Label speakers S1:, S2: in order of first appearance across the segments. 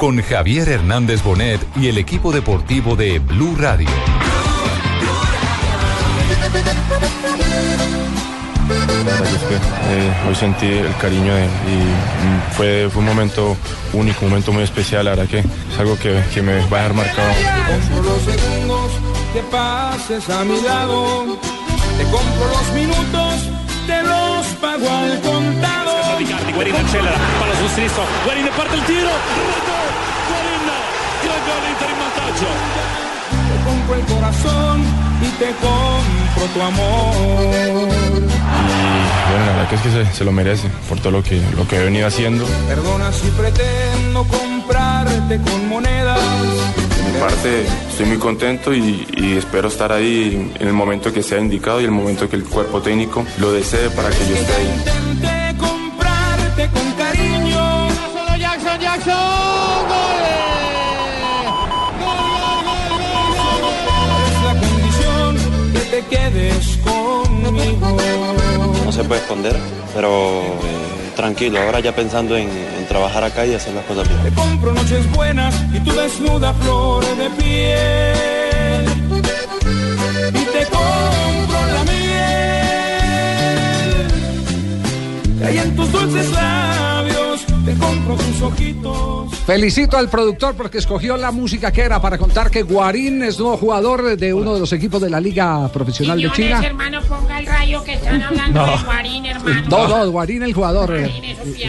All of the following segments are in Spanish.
S1: con Javier Hernández Bonet y el equipo deportivo de Blue Radio.
S2: Eh, hoy sentí el cariño de, y mm, fue, fue un momento único, un momento muy especial, verdad que es algo que, que me va a dejar marcado.
S3: compro los segundos que pases a mi lado. Te compro los minutos, te los pago al.
S4: Guarín accelera, palla sul sinistro, parte il tiro, gol Inter in vantaggio.
S3: Te compro el corazón y te compro tu amor.
S2: Y bueno, la verdad que es que se, se lo merece por todo lo que, lo que he venido haciendo.
S3: Perdona si pretendo comprarte con monedas.
S2: De mi parte estoy muy contento y, y espero estar ahí en el momento que sea indicado y el momento que el cuerpo técnico lo desee para que yo esté ahí.
S3: Con cariño.
S5: Solo Jackson, Jackson,
S3: Es la condición que te quedes conmigo.
S6: no se puede esconder, pero eh, tranquilo, ahora ya pensando en, en trabajar acá y hacer las cosas bien.
S3: Te compro noches buenas y tu desnuda flor de piel. Y te compro la miel. Que hay en tus dulces labios. Te compro tus ojitos.
S7: Felicito al productor porque escogió la música que era para contar que Guarín es nuevo jugador de uno de los equipos de la Liga Profesional de China.
S8: hermano, ponga el rayo que están hablando de Guarín, hermano.
S7: No, no, Guarín el jugador. eh,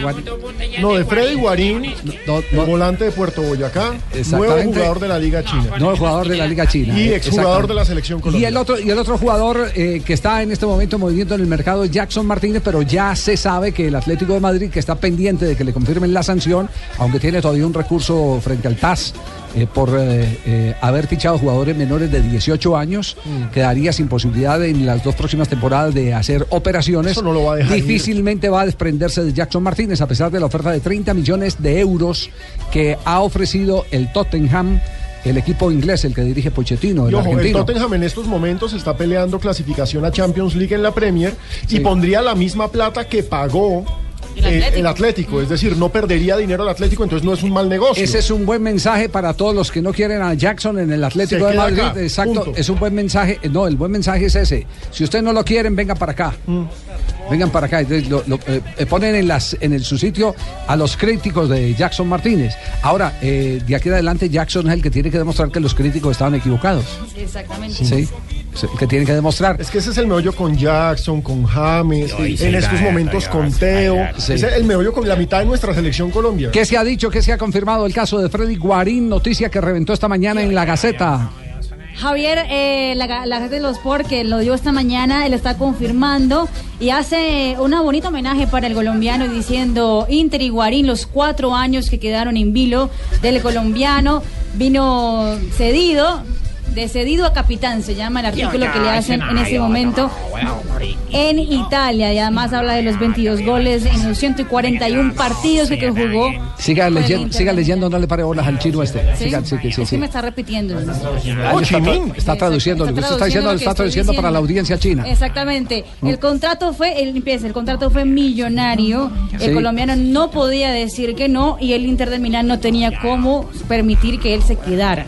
S8: Guarín,
S7: Guarín.
S9: No, de Freddy Guarín.
S7: No, no,
S9: volante de Puerto Boyacá, nuevo jugador de la Liga China
S7: no, el jugador de la Liga China.
S9: y
S7: eh,
S9: exjugador de la selección
S7: Y
S9: colombiana.
S7: el otro, y el otro jugador eh, que está en este momento moviendo en el mercado es Jackson Martínez, pero ya se sabe que el Atlético de Madrid, que está pendiente de que le confirmen la sanción, aunque tiene todavía un recurso frente al TAS eh, por eh, eh, haber fichado jugadores menores de 18 años,
S9: Mm.
S7: quedaría sin posibilidad en las dos próximas temporadas de hacer operaciones.
S9: Eso no lo va a dejar ir.
S7: Difícilmente va a desprenderse de Jackson Martínez, a pesar de la oferta de 30 millones de euros que ha ofrecido el Tottenham. El equipo inglés, el que dirige Pochettino, el.
S9: Tottenham en estos momentos está peleando clasificación a Champions League en la Premier
S7: Sí.
S9: y pondría la misma plata que pagó
S8: El
S9: eh,
S8: Atlético.
S9: el Atlético. Es decir, no perdería dinero el Atlético, entonces no es un mal negocio.
S7: Ese es un buen mensaje para todos los que no quieren a Jackson en el Atlético de Madrid.
S9: acá,
S7: Exacto,
S9: punto.
S7: es un buen mensaje. Eh, No, el buen mensaje es ese. Si ustedes no lo quieren, vengan para acá.
S9: Mm.
S7: Vengan para acá. Entonces, lo- lo, eh, eh, ponen en, las, en el, su sitio a los críticos de Jackson Martínez. Ahora, eh, de aquí en adelante, Jackson es el que tiene que demostrar que los críticos estaban equivocados.
S8: Exactamente.
S7: ¿sí? Es el que tiene que demostrar.
S9: Es que ese es el meollo con Jackson, con James, en estos momentos con Teo.
S7: Sí.
S9: Ese es el meollo con la mitad de nuestra selección Colombia.
S7: ¿Qué se ha dicho? ¿Qué se ha confirmado? El caso de Freddy Guarín, noticia que reventó esta mañana en la Gaceta.
S10: Javier, eh, la, la gente de los Sport que lo dio esta mañana, él está confirmando y hace una bonita homenaje para el colombiano diciendo Inter y Guarín, los cuatro años que quedaron en vilo del colombiano, vino cedido, de cedido a capitán, se llama el artículo que le hacen en ese momento en Italia y además habla de los 22 goles en los 141 partidos que, que jugó.
S7: Siga, leyendo, siga leyendo, no le pare bolas al chino este.
S10: ¿Sí?
S7: Siga, sí, sí, sí,
S10: me está repitiendo.
S7: Está, traduciendo, lo que usted está diciendo
S10: lo
S7: está traduciendo para la audiencia china.
S10: Exactamente. El contrato fue, el, empieza, el contrato fue millonario. El
S7: Sí.
S10: colombiano no podía decir que no y el Inter de Milán no tenía cómo permitir que él se quedara.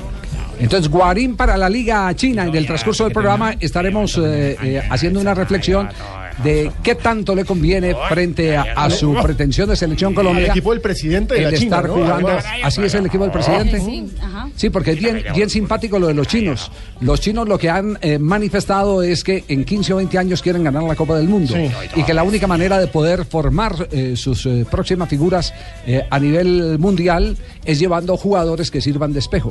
S7: Entonces, Guarín para la Liga China. En el transcurso del programa estaremos eh, eh, haciendo una reflexión de qué tanto le conviene frente a, a su pretensión de selección Colombia.
S9: Al equipo del presidente de
S7: el
S9: China,
S7: estar
S9: ¿no?
S7: jugando. Así es el equipo del presidente.
S10: Sí,
S7: porque es bien, bien simpático lo de los chinos. Los chinos lo que han eh, manifestado es que en 15 o 20 años quieren ganar la Copa del Mundo
S9: Sí.
S7: y que la única manera de poder formar eh, sus eh, próximas figuras eh, a nivel mundial es llevando jugadores que sirvan de espejo.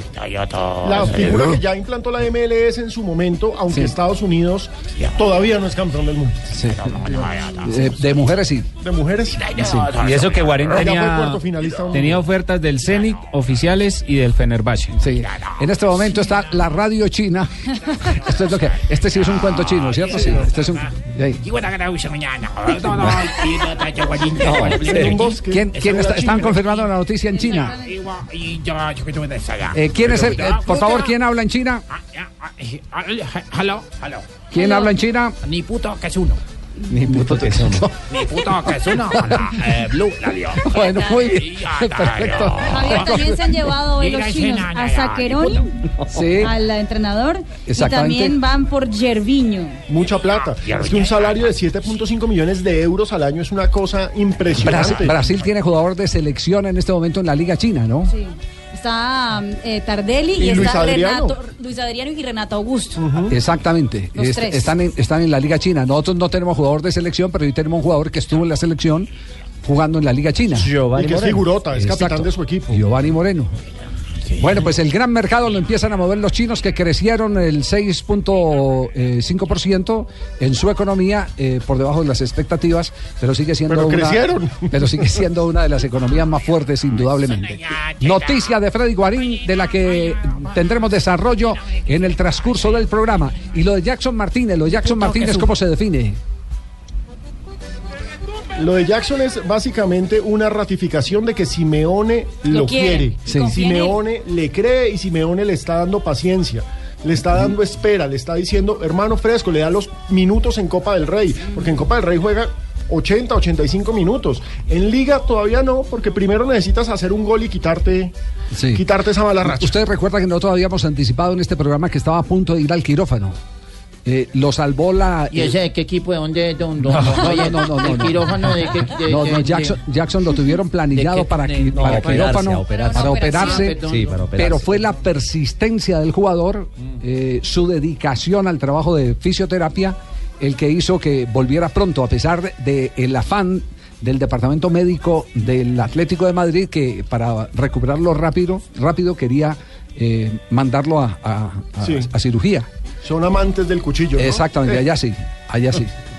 S9: La figura que ya implantó la MLS en su momento, aunque
S7: Sí.
S9: Estados Unidos todavía no es campeón del mundo.
S7: Sí. Eh, de mujeres sí.
S9: De mujeres, sí.
S11: Y eso que Guarín tenía,
S9: cuarto finalista.
S11: tenía ofertas del Zenit, oficiales y del Fenerbahce.
S7: Sí. En este momento está la radio china. Esto es lo que. Este sí es un cuento chino, ¿cierto? Sí. Este es un. ¿Quién, quién está, están confirmando la noticia en China? Eh, ¿Quién es el, eh, por favor, quién habla en China?
S12: Hello, hello.
S7: ¿Quién habla en China?
S12: Ni puto que es uno.
S7: Ni puto que son.
S12: Ni puto que es uno. La, eh, Blue, la dio.
S7: Bueno, muy bien. Perfecto.
S10: Javier, también se han llevado hoy los chinos a Saqueroni,
S7: Sí.
S10: al entrenador, y también van por Gerviño.
S9: Mucha plata. Es que un salario de 7.5 millones de euros al año es una cosa impresionante.
S7: Brasil, Brasil tiene jugador de selección en este momento en la Liga China, ¿no?
S10: Sí. Está eh, Tardelli y,
S7: Y Luis
S10: está
S7: Adriano.
S10: Renato, Luis Adriano y Renato Augusto.
S7: Exactamente.
S10: Los
S7: Est-
S10: tres.
S7: están, en, están en la Liga China. Nosotros no tenemos jugador de selección, pero sí tenemos un jugador que estuvo en la selección jugando en la Liga China.
S9: Giovanni Y que es Moreno. figurota, es capitán de su equipo.
S7: Giovanni Moreno. Bueno, pues el gran mercado lo empiezan a mover los chinos que crecieron el 6.5% en su economía eh, por debajo de las expectativas, pero sigue siendo
S9: Pero
S7: una,
S9: crecieron.
S7: pero sigue siendo una de las economías más fuertes indudablemente. Noticia de Freddy Guarín de la que tendremos desarrollo en el transcurso del programa y lo de Jackson Martínez, lo de Jackson Martínez cómo se define.
S9: Lo de Jackson es básicamente una ratificación de que Simeone lo,
S7: Lo quiere.
S9: quiere.
S7: Sí.
S9: Simeone le cree y Simeone le está dando paciencia. Le está dando espera, le está diciendo, hermano fresco, le da los minutos en Copa del Rey, porque en Copa del Rey juega 80, 85 minutos. En Liga todavía no, porque primero necesitas hacer un gol y quitarte, quitarte esa mala racha.
S7: Ustedes recuerdan que nosotros habíamos anticipado en este programa que estaba a punto de ir al quirófano. Eh, lo salvó la.
S12: ¿Y ese de qué equipo? ¿De dónde? ¿De dónde?
S7: No, no, no, no, no,
S12: ¿El
S7: no.
S12: quirófano de qué? de-
S7: No,
S12: de-
S7: no,
S12: de-
S7: Jackson, Jackson lo tuvieron planillado
S12: ¿De
S7: para,
S12: De-
S7: qui-
S12: no,
S7: para
S12: operarse,
S7: quirófano,
S12: operarse.
S7: para operarse.
S12: Sí, para operarse.
S7: pero fue la persistencia del jugador, eh, su dedicación al trabajo de fisioterapia, el que hizo que volviera pronto, a pesar del afán del departamento médico del Atlético de Madrid, que para recuperarlo rápido, rápido quería eh, mandarlo a, a- a-
S9: Sí.
S7: a cirugía.
S9: Son amantes del cuchillo. ¿no?
S7: Exactamente, allá sí, allá sí.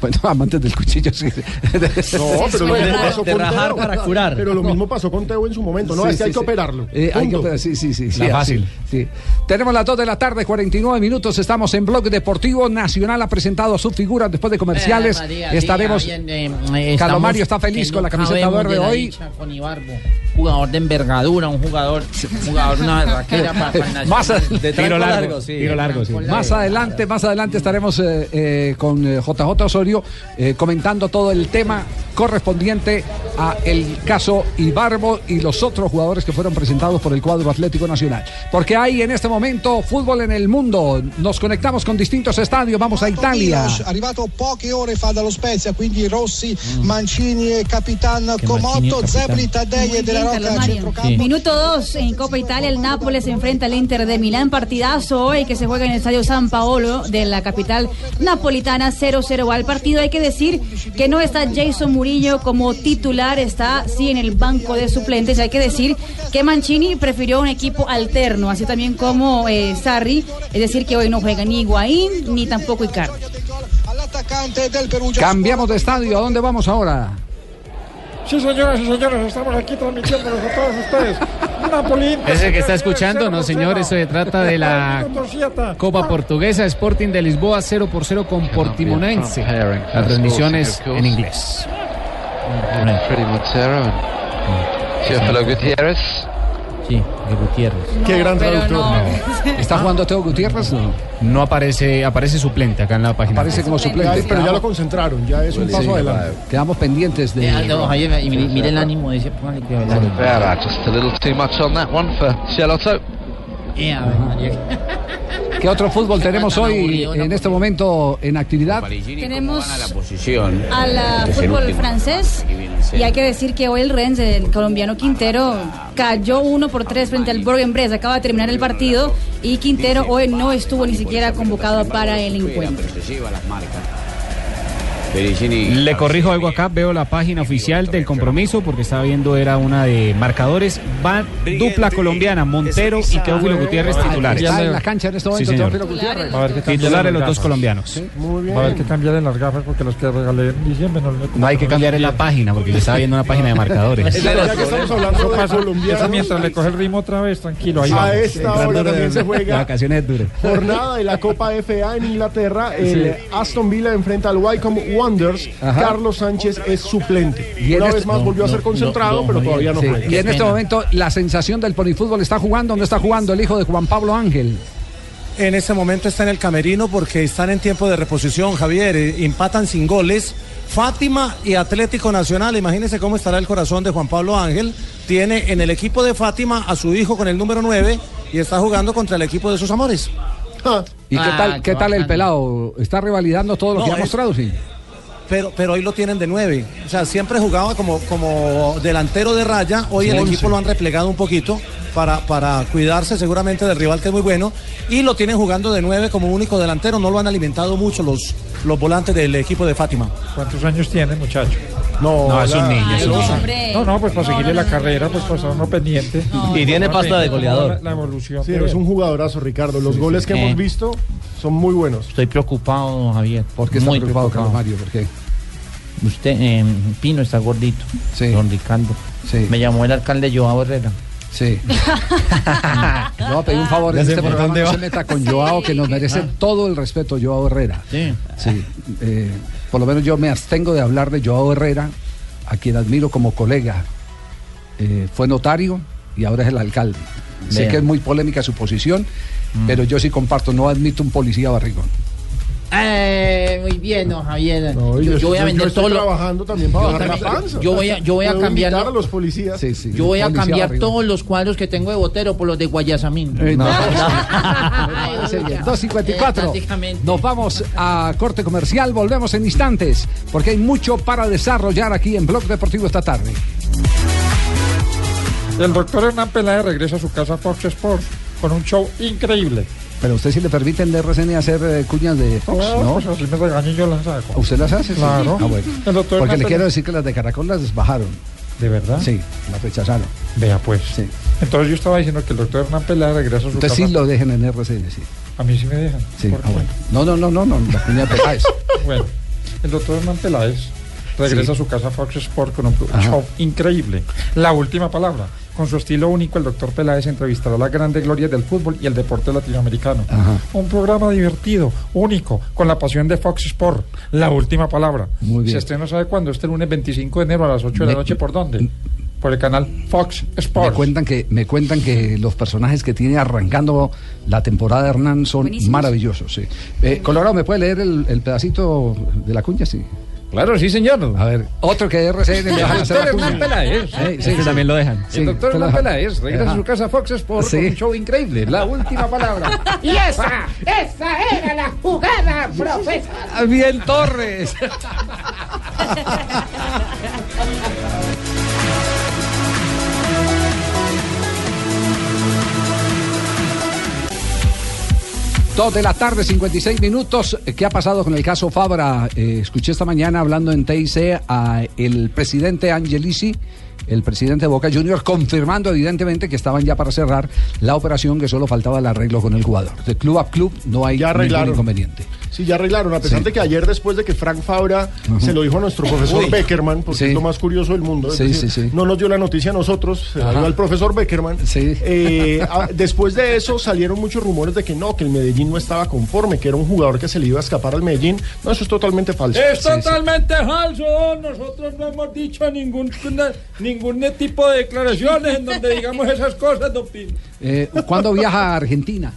S7: Bueno, amantes del cuchillo, sí.
S9: No, pero lo mismo pasó con
S7: rajar
S9: Teo.
S7: para curar.
S9: Pero lo mismo pasó con Teo en su momento. No,
S7: Sí,
S9: es que
S7: sí,
S9: hay que
S7: sí.
S9: operarlo.
S7: Eh, hay que
S9: Punto.
S7: operar, sí, sí, sí. sí, así,
S9: fácil.
S7: sí. Tenemos las 2 de la tarde, 49 minutos. Estamos en Blog Deportivo Nacional. Ha presentado sus figuras después de comerciales.
S12: Eh, María,
S7: Estaremos.
S12: sí, bien, eh, eh,
S7: Calomario está feliz
S12: que
S7: con la
S12: no
S7: camiseta verde
S12: de la
S7: hoy.
S12: dicha Con Ibarbo, jugador de envergadura, un jugador, un jugador una berraquera para, para el Nacional.
S7: Más, a-
S11: Tiro largo, tiro largo, sí.
S7: Más adelante, más adelante estaremos eh, eh, con eh, JJ Osorio eh, comentando todo el tema correspondiente a el caso Ibarbo y los otros jugadores que fueron presentados por el cuadro Atlético Nacional. Porque hay en este momento fútbol en el mundo. Nos conectamos con distintos estadios. Vamos a Italia.
S13: Arrivato poche ore fa dallo Spezia, quindi Rossi, Mancini e Capitan Comotto, Zebri, Taddei e Della Rocca centrocampo.
S10: Minuto 2 en Copa Italia, el Nápoles se enfrenta al Inter de Milán, partidazo hoy que se juega en el Estadio San Paolo de la capital napolitana, 0-0 al partido. Hay que decir que no está Jason Murillo como titular, está sí en el banco de suplentes. Hay que decir que Mancini prefirió un equipo alterno, así también como eh, Sarri, es decir que hoy no juega ni Higuaín ni tampoco Icardi.
S7: Cambiamos de estadio. ¿A dónde vamos ahora?
S14: Sí, señoras y señores, estamos aquí transmitiéndoles a todos ustedes. Inter,
S11: Ese que está escuchando, no señor, eso se trata de la. Copa Portuguesa Sporting de Lisboa 0 por 0 con Portimonense. Las transmisiones en inglés.
S15: Gutiérrez.
S11: Sí, de Gutiérrez.
S9: Qué gran traductor.
S10: no.
S7: ¿Está jugando Teo Gutiérrez? No.
S11: No aparece, aparece suplente acá en la página.
S7: Aparece como suplente.
S9: Pero ya lo concentraron, ya es un
S7: Sí,
S9: paso adelante.
S7: Quedamos pendientes de.
S12: No, y mire, el ánimo póngale
S15: just a little too much on that one for Cielotto.
S12: María.
S7: ¿Qué otro fútbol tenemos hoy en este momento en actividad?
S10: Tenemos
S12: posición.
S10: al
S12: Es el
S10: fútbol francés y hay que decir que hoy el Rennes, el colombiano Quintero, cayó 1 por 3 frente al Bourg-en-Bresse. Acaba de terminar el partido y Quintero hoy no estuvo ni siquiera convocado para el encuentro.
S11: Le corrijo algo acá, veo la página oficial del compromiso porque estaba viendo era una de marcadores. Va dupla colombiana, Montero y Teófilo Gutiérrez titulares.
S7: Está en la cancha en este momento
S11: Sí, señor.
S7: Teófilo Gutiérrez.
S14: A
S11: Titulares los dos colombianos.
S14: Va a haber que cambiarle las gafas porque los que regalé en diciembre no le
S11: No hay que cambiar en la página porque yo estaba viendo una página de marcadores.
S9: Ya que estamos hablando de colombianos,
S14: eso mientras le coge el ritmo otra vez, tranquilo, ahí
S9: a
S14: vamos.
S9: esta hora también se juega
S11: Vacaciones duras.
S9: jornada de la Copa FA en Inglaterra. El Aston Villa enfrenta al Wycombe Wanderers.
S7: Ajá.
S9: Carlos Sánchez es suplente.
S7: Y
S9: Una
S7: este-
S9: vez más volvió a ser concentrado, pero todavía no
S7: Sí,
S9: juega.
S7: Y en este momento la sensación del polifútbol está jugando. ¿Dónde está jugando el hijo de Juan Pablo Ángel?
S16: En este momento está en el camerino porque están en tiempo de reposición, Javier. eh, Empatan sin goles. Fátima y Atlético Nacional. Imagínense cómo estará el corazón de Juan Pablo Ángel. Tiene en el equipo de Fátima a su hijo con el número 9 y está jugando contra el equipo de sus amores.
S7: ¿Y qué
S16: Ah,
S7: tal,
S16: qué
S7: qué tal el pelado? ¿Está revalidando todo lo
S16: No,
S7: que ha
S16: es-
S7: mostrado? Sí.
S16: Pero, pero hoy lo tienen de 9. O sea, siempre jugaba como, como delantero de raya. Hoy
S7: Sí,
S16: el equipo lo han replegado un poquito para, para cuidarse seguramente del rival que es muy bueno. Y lo tienen jugando de 9 como único delantero. No lo han alimentado mucho los, los volantes del equipo de Fátima.
S14: ¿Cuántos años tiene, muchacho?
S9: No,
S16: No, es un niño, es un niño.
S10: Hombre.
S14: No, no, pues para seguirle la carrera, pues para estar uno pendiente.
S9: Y tiene pasta de goleador.
S14: La, la evolución.
S9: Sí, es un jugadorazo, Ricardo. Los goles que
S12: Eh.
S9: hemos visto son muy buenos.
S12: Estoy preocupado, Javier.
S7: ¿Por qué está
S12: Muy
S7: preocupado, Carlos Mario? ¿Por qué?
S12: Usted, eh, Pino está gordito. Don Ricardo. Me llamó el alcalde Joao Herrera.
S7: Sí. A pedir un favor en este programa.
S12: dónde
S7: No
S12: va.
S7: se meta con Joao, que nos merece
S12: Ah.
S7: todo el respeto, Joao Herrera.
S12: Sí.
S7: Sí. eh, por lo menos yo me abstengo de hablar de Joao Herrera, a quien admiro como colega. Eh, fue notario y ahora es el alcalde. Sé que es muy polémica su posición, pero yo sí comparto, no admito un policía barrigón.
S12: Eh, muy bien, don Javier.
S9: No,
S12: yo,
S9: yo,
S12: yo voy a
S9: yo
S12: vender
S9: estoy
S12: todo lo-
S9: trabajando también para
S12: Yo
S9: bajar la panza.
S12: yo voy a- yo voy a cambiar
S9: a los policías.
S12: Yo voy a cambiar todos los cuadros que tengo de Botero por los de Guayasamín.
S7: Eh, no.
S12: Ya.
S7: 2.54.
S12: Eh.
S7: Nos vamos a corte comercial. Volvemos en instantes porque hay mucho para desarrollar aquí en Blog Deportivo esta tarde.
S14: El doctor Hernán Peláez regresa a su casa Fox Sports con un show increíble.
S7: Pero usted sí le permiten de RCN hacer eh, cuñas de Fox,
S14: Claro,
S7: ¿no?
S14: pues así me yo las hago.
S7: ¿Usted las hace? Sí.
S14: Claro.
S7: Ah, bueno.
S14: El doctor
S7: Porque le quiero decir que las de Caracol las bajaron.
S14: ¿De verdad?
S7: Sí, las rechazaron.
S14: Vea pues. Entonces yo estaba diciendo que el doctor Hernán Peláez regresa a su
S7: Entonces sí lo dejen en RCN, sí.
S14: A mí sí me dejan.
S7: Sí,
S14: ¿Por
S7: ah, bueno. No, no, no, no, no, la cuña de Peláez.
S14: Bueno, el doctor Hernán Peláez regresa
S7: Sí.
S14: a su casa Fox Sport con un show increíble. La última palabra. Con su estilo único, el doctor Peláez entrevistará a las grandes glorias del fútbol y el deporte latinoamericano. Un programa divertido, único, con la pasión de Fox Sport. La última palabra.
S7: Muy bien.
S14: Se estrena, ¿sabe cuándo? Este lunes 25 de enero a las 8 de la
S7: Me-
S14: noche. ¿Por dónde? Por el canal Fox
S7: Me
S14: Sports.
S7: cuentan que me cuentan que los personajes que tiene arrancando la temporada de Hernán son maravillosos. Sí. Eh, Colorado, ¿me puede leer el, el pedacito de la cuña? Sí.
S11: Claro, sí, señor.
S7: A ver, otro que RCN le hacer
S14: doctor
S7: la.
S14: Hernán Peláez.
S7: Sí, sí,
S11: Este
S7: sí.
S11: también lo dejan.
S7: Sí,
S14: el doctor Hernán Peláez regresa
S7: Ajá.
S14: a su casa Fox Sports
S7: Sí.
S14: con un show increíble. La última palabra.
S8: Y esa, esa era la jugada, profesor.
S7: Bien, Torres. Dos de la tarde, 56 minutos. ¿Qué ha pasado con el caso Fabra? Eh, escuché esta mañana hablando en TIC a el presidente Angelici, el presidente de Boca Juniors, confirmando evidentemente que estaban ya para cerrar la operación, que solo faltaba el arreglo con el jugador. De club a club no hay
S9: Ya
S7: ningún inconveniente.
S9: Sí, ya arreglaron. A pesar
S7: Sí.
S9: de que ayer, después de que Frank Fabra se lo dijo a nuestro profesor
S7: Uy.
S9: Beckerman, porque
S7: Sí.
S9: es lo más curioso del mundo, es
S7: Sí,
S9: decir,
S7: sí, sí.
S9: no nos dio la noticia a nosotros, se la dio al profesor Beckerman. Eh, a- después de eso salieron muchos rumores de que no, que el Medellín no estaba conforme, que era un jugador que se le iba a escapar al Medellín. No, eso es totalmente falso.
S14: Es totalmente falso. Nosotros no hemos dicho ningún, ningún tipo de declaraciones en donde digamos esas cosas, don Pino.
S7: Eh, ¿Cuándo viaja a Argentina?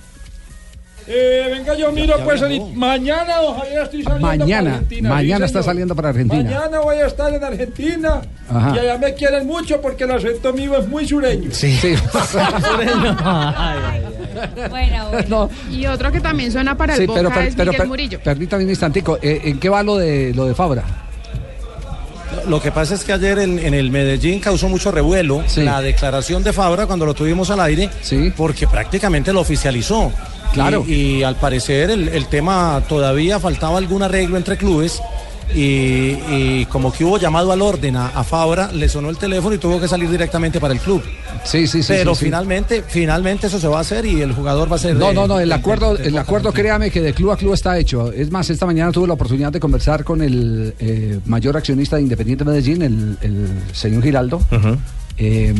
S14: Eh, venga, yo miro,
S7: ya
S14: pues, mañana, Javier, estoy saliendo para
S7: Mañana,
S14: Argentina. sí,
S7: mañana está saliendo para Argentina.
S14: Mañana voy a estar en Argentina.
S7: Ajá.
S14: Y allá me quieren mucho porque el acento mío es muy sureño.
S7: Sí. sí.
S10: Bueno, bueno.
S17: Y otro que también suena para el
S7: Sí,
S17: Boca
S7: pero, per-
S17: es
S7: pero
S17: Miguel
S7: per-
S17: Murillo.
S7: permítame un instantico. eh, ¿En qué va lo de, lo de Fabra?
S16: Lo que pasa es que ayer en, en el Medellín causó mucho revuelo la declaración de Fabra cuando lo tuvimos al aire, porque prácticamente lo oficializó.
S7: Claro.
S16: Y, y al parecer el, el tema todavía faltaba algún arreglo entre clubes. Y, y como que hubo llamado al orden a, a Fabra, le sonó el teléfono y tuvo que salir directamente para el club.
S7: Sí, sí, sí.
S16: Pero
S7: sí, sí.
S16: finalmente, finalmente eso se va a hacer y el jugador va a ser.
S7: No,
S16: de-
S7: no, no, el
S16: de-
S7: acuerdo,
S16: de- de
S7: el acuerdo, créame que de club a club está hecho. Es más, esta mañana tuve la oportunidad de conversar con el eh, mayor accionista de Independiente Medellín, el, el señor Giraldo. eh,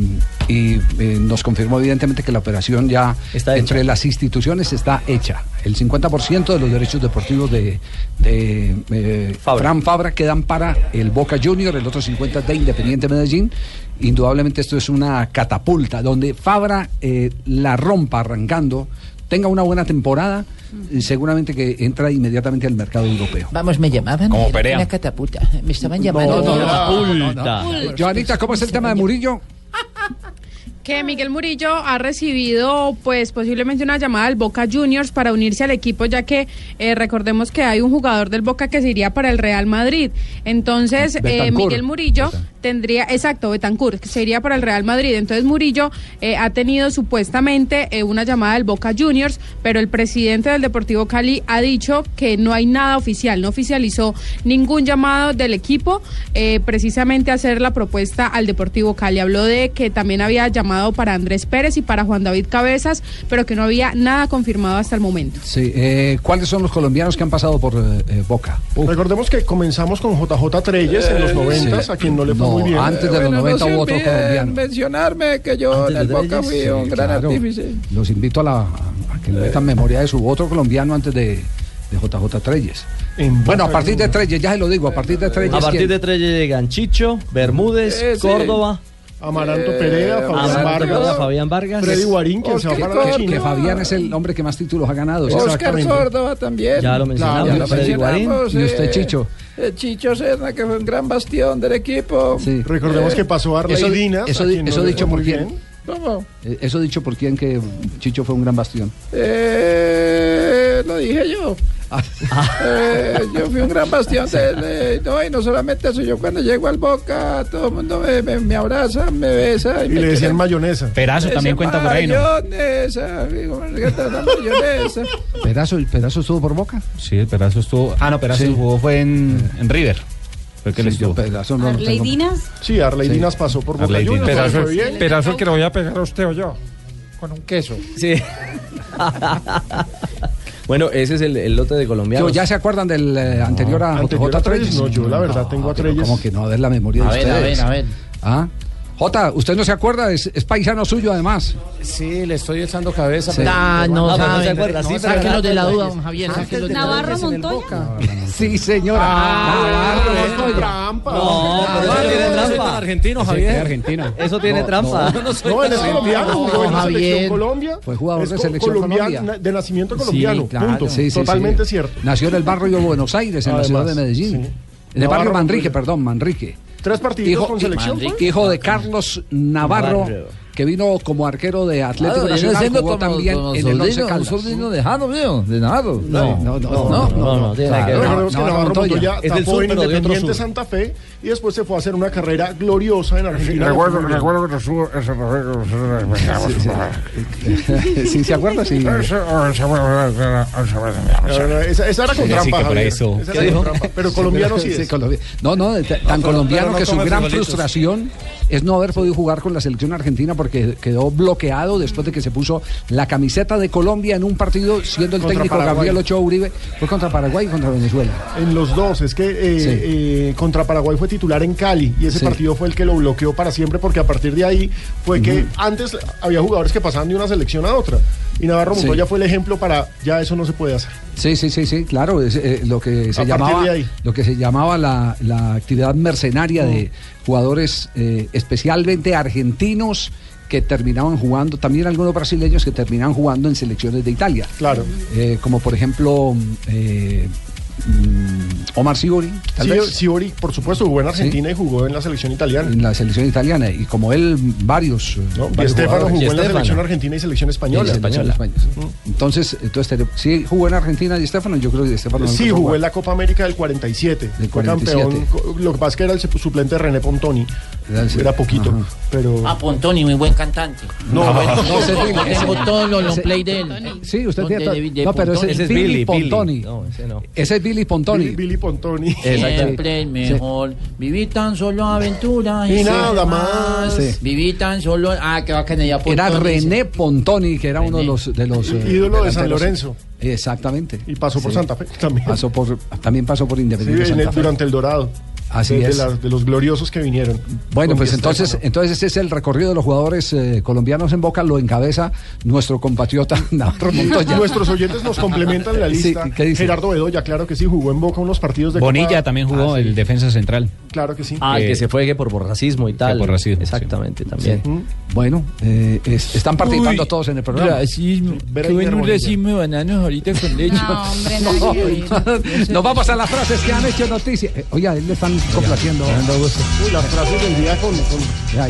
S7: y eh, nos confirmó evidentemente que la operación ya entre las instituciones está hecha. El 50% de los derechos deportivos de, de eh, Fran Fabra quedan para el Boca Junior, el otro 50% de Independiente Medellín. Indudablemente esto es una catapulta, donde Fabra eh, la rompa arrancando, tenga una buena temporada, y seguramente que entra inmediatamente al mercado europeo.
S12: Vamos, me llamaban.
S7: Como
S12: Era
S7: Perea.
S12: Una catapulta. Me estaban llamando.
S7: no, no, no, no. Eh, Joanita, ¿cómo es el tema de Murillo?
S17: Que Miguel Murillo ha recibido pues posiblemente una llamada del Boca Juniors para unirse al equipo ya que eh, recordemos que hay un jugador del Boca que se iría para el Real Madrid entonces eh. Miguel Murillo tendría exacto Betancourt que se iría para el Real Madrid entonces Murillo eh, ha tenido supuestamente eh, una llamada del Boca Juniors pero el presidente del Deportivo Cali ha dicho que no hay nada oficial no oficializó ningún llamado del equipo eh, precisamente a hacer la propuesta al Deportivo Cali habló de que también había llamado para Andrés Pérez y para Juan David Cabezas, pero que no había nada confirmado hasta el momento.
S7: Sí, eh, ¿cuáles son los colombianos que han pasado por Boca?
S9: Recordemos que comenzamos con JJ Treyes en los 90,
S7: Sí.
S9: a quien no le fue
S7: No,
S9: muy bien.
S7: antes de los 90 hubo otro colombiano.
S18: mencionarme que yo en el Boca fui un gran
S7: Claro.
S18: artífice.
S7: Los invito a, la, a que le metan memoria de su otro colombiano antes de, de JJ Treyes. Bueno, a partir de Treyes, ya se lo digo, a partir de Treyes.
S19: A partir
S7: ¿quién?
S19: de tres llegan Chicho, Bermúdez,
S9: Eh, sí. Amaranto Perea, Fabián
S19: Amaranto
S9: Vargas,
S19: Fabián Vargas.
S9: Freddy Guarín, quien se va
S7: Que-
S9: para la
S7: que,
S9: China.
S7: que Fabián es el hombre que más títulos ha ganado.
S18: Oscar Córdoba también.
S19: Ya lo mencionamos,
S18: Ya lo
S19: Freddy Guarín.
S18: mencionamos,
S7: ¿Y usted,
S18: eh,
S7: Chicho?
S18: eh, Chicho Serna, que fue un gran bastión del equipo.
S9: Recordemos que pasó Arley
S7: Eso, eso,
S9: a no
S7: dicho
S9: muy bien.
S18: ¿Cómo?
S7: Eh, Eso dicho por quién que Chicho fue un gran bastión.
S18: Eh, lo dije yo.
S7: Ah.
S18: Eh, yo fui un gran bastión de, de- no, y no solamente eso, yo cuando llego al Boca, todo el mundo me, me, me abraza, me besa.
S9: Y
S18: me
S9: le decían
S18: quiere-
S9: mayonesa.
S11: Perazo
S18: Ese
S11: también cuenta por ahí, ¿no?
S18: Mayonesa, digo, ¿qué tal la mayonesa?
S7: ¿Pedazo, ¿Pedazo estuvo por Boca?
S11: Sí, el Perazo estuvo. Ah, no, Perazo
S7: Sí.
S11: jugó fue en, en River. Fue que él
S7: Sí, yo
S11: estuvo.
S7: Pedazo no.
S9: Sí, Arley
S7: Sí.
S9: Dinas pasó por Boca Juniors, no
S14: Pedazo,
S9: fue bien.
S14: pedazo que le voy a pegar a usted o yo. Con un queso.
S19: Sí. bueno, ese es el, el lote de colombianos.
S7: ¿Ya se acuerdan del eh, anterior a JJ
S9: a Treyes,
S7: Treyes?
S9: no, yo la verdad tengo a Treyes.
S7: Como que no, a ver la memoria
S12: A
S7: de
S12: ver, a ver, a ver.
S7: ¿Ah? Jota, ¿usted no se acuerda? Es, es paisano suyo además.
S16: Sí, le estoy echando cabeza.
S7: Sí.
S12: Ah, no,
S19: no
S12: saben.
S19: se acuerda, sí, pero-
S12: sáquenos de la duda, don Javier.
S10: Navarro Montoya.
S16: Boca.
S7: Sí, señora.
S9: Ah,
S7: Navarro, Montoya.
S9: trampa.
S19: No, pero eso
S16: Navarro,
S19: tiene trampa.
S16: argentino, Javier.
S11: argentino.
S19: Eso tiene
S7: No,
S19: trampa.
S7: no,
S9: No, él es colombiano, jugó en la selección Colombia.
S7: Fue jugador de selección Colombia.
S9: De nacimiento colombiano, punto.
S7: Sí, sí,
S9: Totalmente cierto.
S7: Nació en el barrio de Buenos Aires, en la ciudad de Medellín. En el barrio Manrique, perdón, Manrique.
S9: Tres partidos
S7: Hijo,
S9: con selección.
S7: hijo- de Carlos Navarro,
S19: Navarro.
S7: Que vino como arquero de Atlético
S20: Claro,
S7: Nacional, jugó
S20: como-
S7: también
S20: como
S7: en el Once Caldas.
S20: sobrino de Jano, mío, de Navarro.
S7: No, no, no,
S19: No, no, no, Es del
S9: tapó
S19: sur,
S9: en
S19: pero de otro
S9: Independiente
S19: sur.
S9: Santa Fe y después se fue a hacer una carrera gloriosa en Argentina.
S14: Recuerdo, recuerdo que te subo ese
S7: Sí, ¿se acuerda? Sí.
S9: Esa, era con
S11: Sí, sí,
S9: trampa,
S11: eso.
S9: Esa
S11: ¿Qué
S9: era con
S11: dijo?
S9: trampa. Pero colombiano sí
S7: Sí,
S9: es.
S7: No, no, tan colombiano
S16: no
S7: que su gran frustración es no haber podido jugar con la selección argentina porque quedó bloqueado después de que se puso la camiseta de Colombia en un partido siendo el técnico
S9: Paraguay.
S7: Gabriel Ochoa Uribe. Fue contra Paraguay y contra Venezuela.
S9: En los dos, es que eh,
S7: Sí.
S9: eh, contra Paraguay fue titular en Cali y ese
S7: Sí.
S9: partido fue el que lo bloqueó para siempre porque a partir de ahí fue que antes había jugadores que pasaban de una selección a otra y Navarro
S7: Sí.
S9: Montoya fue el ejemplo para ya eso no se puede hacer.
S7: Sí, sí, sí, sí, claro, es, eh, lo que se
S9: A
S7: llamaba lo que se llamaba la, la actividad mercenaria de jugadores eh, especialmente argentinos que terminaban jugando, también algunos brasileños que terminaban jugando en selecciones de Italia.
S9: Claro.
S7: Eh, como por ejemplo eh, Omar tal
S9: Sí,
S7: vez.
S9: Sciori, por supuesto, jugó en Argentina y jugó en la selección italiana.
S7: En la selección italiana. Y como él, varios.
S9: Y
S7: varios
S9: Estefano jugó en la selección argentina y selección española.
S7: Selección española. Entonces, entonces sí jugó en Argentina y Estefano, yo creo que Estefano no
S9: Sí, jugó
S7: jugar.
S9: en la Copa América del 47.
S7: Del
S9: Fue
S7: 47.
S9: campeón. Lo que pasa es que era el suplente de René Pontoni. Era poquito. Pero.
S12: Ah, Pontoni, muy buen cantante.
S9: No,
S12: Ah,
S9: bueno,
S12: no,
S9: ese es
S12: tengo todos los long play de él.
S7: Sí, usted tiene. no, pero ese es Billy, Pontoni.
S19: No, ese no.
S7: Ese es Billy Pontoni.
S9: Billy, Billy Pontoni.
S12: Siempre es mejor. Viví tan solo aventuras
S9: Y
S12: ser
S9: nada más.
S7: Sí.
S12: Viví tan solo. Ah, qué bacana ya
S7: Era
S12: Pontoni.
S7: René Pontoni, que era uno de los. De los eh,
S9: Ídolo de San. Lorenzo.
S7: Exactamente.
S9: Y pasó por
S7: Sí.
S9: Santa Fe también.
S7: Pasó por, también pasó por
S9: Sí,
S7: Independiente
S9: en el-
S7: Santa Fe.
S9: durante el Dorado.
S7: Así
S9: de, de
S7: es.
S9: la- de los gloriosos que vinieron.
S7: Bueno, pues entonces, entonces ese es el recorrido de los jugadores eh, colombianos en Boca, lo encabeza nuestro compatriota Navarro Montoya.
S9: Nuestros oyentes nos complementan la
S7: Sí,
S9: lista.
S7: ¿qué dice?
S9: Gerardo Bedoya, claro que sí, jugó en Boca unos partidos de
S11: Bonilla
S9: Copa-
S11: también jugó,
S9: Ah, sí,
S11: el defensa central.
S9: Claro que sí.
S19: Ah,
S11: Eh,
S19: que se fue que por, por racismo y tal.
S11: por racismo,
S19: Exactamente, también.
S7: Bueno, eh, es- están participando
S18: Uy,
S7: todos en el programa.
S18: Racismo. Bueno un racismo de bananos ahorita con leche.
S10: No, hombre, que ver.
S7: Nos vamos a las frases que han hecho noticia. Eh, oye, a él le están complaciendo.
S9: Uy, las frases del día con, con.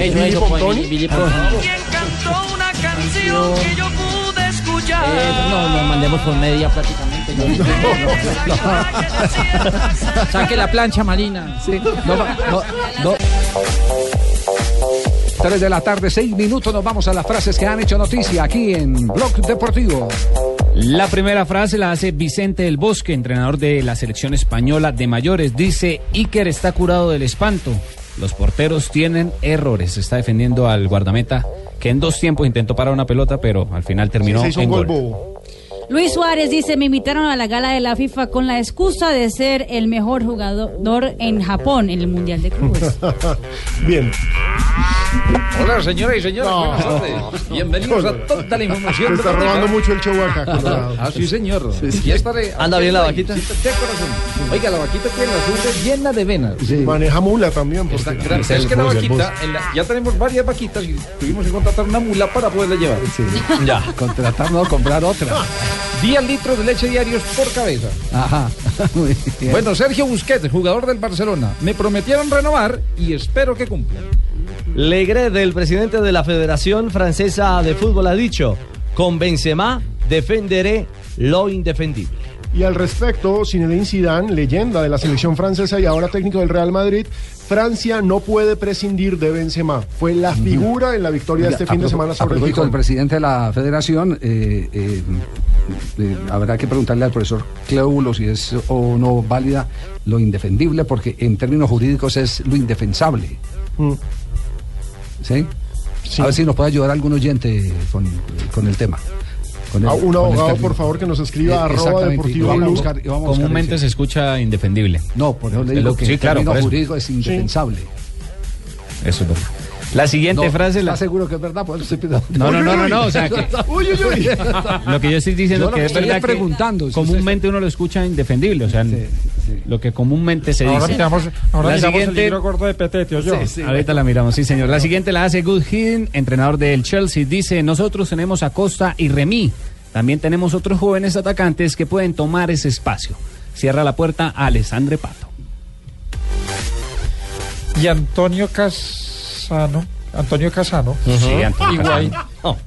S12: Eso,
S9: Billy Pontoni.
S12: Billy-
S21: cantó una canción que yo pude escuchar.
S12: Eso no, nos mandemos por media prácticamente. Saque la plancha, Marina.
S7: Sí, no, va- no, no. 3 de la tarde, 6 minutos, nos vamos a las frases que han hecho noticia aquí en Blog Deportivo.
S11: La primera frase la hace Vicente del Bosque, entrenador de la selección española de mayores. Dice, Iker está curado del espanto. Los porteros tienen errores. Está defendiendo al guardameta que en dos tiempos intentó parar una pelota, pero al final terminó
S9: un
S11: en
S9: gol
S11: gol.
S9: bobo.
S10: Luis Suárez dice, me invitaron a la gala de la FIFA con la excusa de ser el mejor jugador en Japón en el Mundial de Clubes.
S9: Bien.
S18: Hola, señoras y señores. Buenas tardes. Bienvenidos a toda la información.
S9: Se está robando mucho el show acá, Colorado.
S18: Ah, sí, señor. Ya estaré.
S19: ¿Anda bien la vaquita?
S18: De corazón. Oiga, la vaquita tiene la sangre llena de venas.
S9: Maneja mula también. porque-
S18: Está gran- es que la vaquita, en la- ya tenemos varias vaquitas y tuvimos que contratar una mula para poderla llevar.
S7: Ya. Contratar, no, comprar otra.
S18: 10 litros de leche diarios por cabeza.
S7: Ajá. Muy bien.
S18: Bueno, Sergio Busquets, jugador del Barcelona, me prometieron renovar y espero que cumplan.
S19: Legret, el presidente de la Federación Francesa de Fútbol, ha dicho, con Benzema defenderé lo indefendible.
S9: Y al respecto, Zinedine Zidane, leyenda de la selección francesa y ahora técnico del Real Madrid, Francia no puede prescindir de Benzema. Fue la figura en la victoria de este fin de semana sobre el
S7: del
S9: Gijón.
S7: presidente de la federación, eh, eh, eh, habrá que preguntarle al profesor Cleulo si es o no válida lo indefendible, porque en términos jurídicos es lo indefensable.
S9: Mm.
S7: ¿Sí? A ver si nos puede ayudar algún oyente con, con el tema. Con el-
S9: A un
S7: el
S9: abogado, por favor, que nos escriba
S7: Eh,
S9: arroba deportivo
S7: vamos a buscar- vamos
S11: Comúnmente se escucha indefendible.
S7: No, por eso le
S11: Es
S7: digo
S11: lo-
S7: que
S11: sí,
S7: en
S11: claro,
S7: jurídicos es indefensable.
S11: Eso es verdad. La siguiente
S7: No,
S11: frase la...
S7: ¿Está seguro que es verdad? Pues estoy pidiendo-
S11: No, no, no, no, no, o sea, que-
S9: Uy, uy, uy.
S11: Lo que yo estoy diciendo
S7: Yo
S11: que
S7: que
S11: es
S7: estoy
S11: verdad
S7: preguntando,
S11: que
S7: si
S11: comúnmente uno lo escucha indefendible, o sea, lo que comúnmente se
S14: Ahora
S11: dice.
S14: miramos, ahora
S11: La
S14: miramos el
S11: siguiente-
S14: libro gordo de Petete, ¿o yo?
S11: Ahorita la miramos, sí señor. La siguiente la hace Good Hidden, entrenador del Chelsea. Dice, nosotros tenemos a Costa y Remy. También tenemos otros jóvenes atacantes que pueden tomar ese espacio. Cierra la puerta a Alessandre Pato.
S14: Y Antonio Casano. Antonio Casano.
S11: Sí, Antonio
S14: Higuaín.
S11: Casano.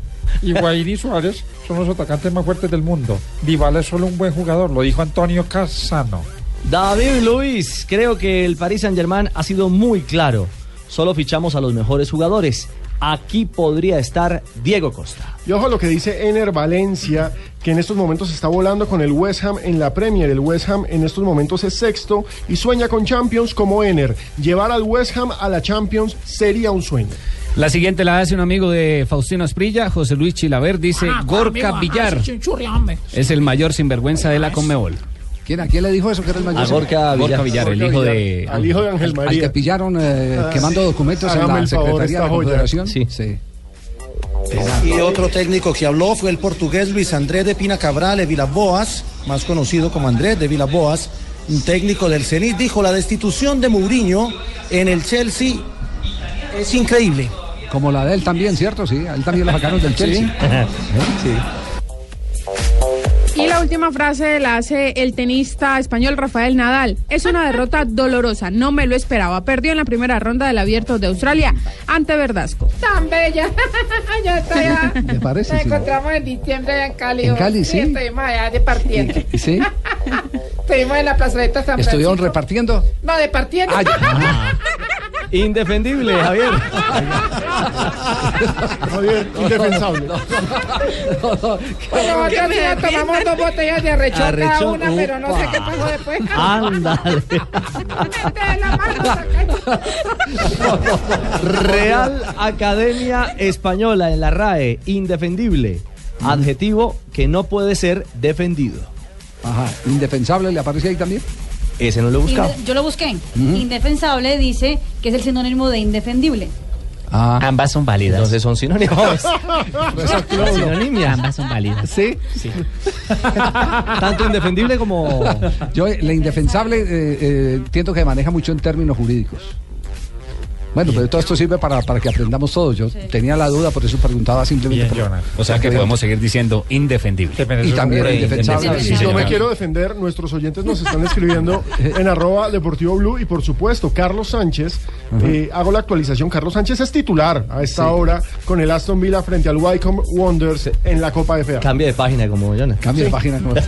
S14: Higuaín y Suárez son los atacantes más fuertes del mundo. Dybala es solo un buen jugador, lo dijo Antonio Casano.
S19: David Luis, creo que el Paris Saint Germain ha sido muy claro. Solo fichamos a los mejores jugadores. Aquí podría estar Diego Costa.
S9: Y ojo a lo que dice Ener Valencia, que en estos momentos está volando con el West Ham en la Premier. El West Ham en estos momentos es sexto y sueña con Champions como Ener. Llevar al West Ham a la Champions sería un sueño.
S11: La siguiente la hace un amigo de Faustino Asprilla, José Luis Chilaver. Dice,
S12: Ah,
S11: Gorka Villar es el mayor sinvergüenza de la Conmebol.
S7: ¿Quién, ¿A quién le dijo eso que era el mayor?
S11: A Gorka Villar. Villar, el hijo de-
S9: Al hijo de Ángel
S7: Al- Al,
S9: María.
S7: que pillaron eh,
S9: Ah,
S7: quemando
S9: sí.
S7: documentos en la
S9: favor,
S7: Secretaría de la. Confederación.
S19: Sí.
S7: sí.
S22: Y otro técnico que habló fue el portugués Luis Andrés de Pina Cabral de Vilaboas, más conocido como Andrés de Vilaboas, un técnico del Zenit, dijo la destitución de Mourinho en el Chelsea es increíble.
S7: Como la de él también, ¿cierto? Sí, a él también lo sacaron del Chelsea.
S22: Sí.
S17: Y la última frase la hace el tenista español Rafael Nadal. Es una derrota dolorosa, no me lo esperaba. Perdió en la primera ronda del Abierto de Australia ante Verdasco.
S8: Tan bella. Yo estoy a-
S7: ¿Le parece,
S8: Nos
S7: sí?
S8: encontramos en diciembre allá en Cali.
S7: ¿En Cali, sí?
S8: Estuvimos allá departiendo.
S7: ¿Sí?
S8: Estuvimos en la plazoleta San
S7: ¿Estuvieron
S8: Francisco.
S7: repartiendo?
S8: No, departiendo.
S19: Indefendible, Javier.
S9: Javier, indefensable.
S8: Bueno, sí nos tomamos dos botellas de arrechón cada una, pero no sé qué pasó después.
S19: Ándale.
S8: De la mano
S19: Real Academia Española en la RAE, indefendible. Adjetivo que no puede ser defendido.
S7: Ajá, indefensable le aparece ahí también.
S19: Ese no lo he buscado.
S10: Inde- Yo lo busqué.
S19: Ujú.
S10: Indefensable dice que es el sinónimo de indefendible.
S19: Ambas son válidas. Entonces son sinónimos.
S11: Ambas son válidas.
S7: Sí.
S19: Tanto indefendible como.
S7: Yo, la indefensable, eh, eh, entiendo que maneja mucho en términos jurídicos. Bueno, pero todo esto sirve para, para que aprendamos todos. Yo tenía la duda, por eso preguntaba simplemente. por-
S11: O sea que podemos seguir diciendo indefendible.
S7: Y también indefensable.
S11: Sí,
S9: Yo
S11: señor.
S9: me quiero defender, nuestros oyentes nos están escribiendo en arroba Deportivo Blue y por supuesto Carlos Sánchez, eh, hago la actualización, Carlos Sánchez es titular a esta
S19: Sí.
S9: hora con el Aston Villa frente al Wycombe Wonders en la Copa FA.
S19: Cambia de página como Jonas.
S7: Cambia de página. como-.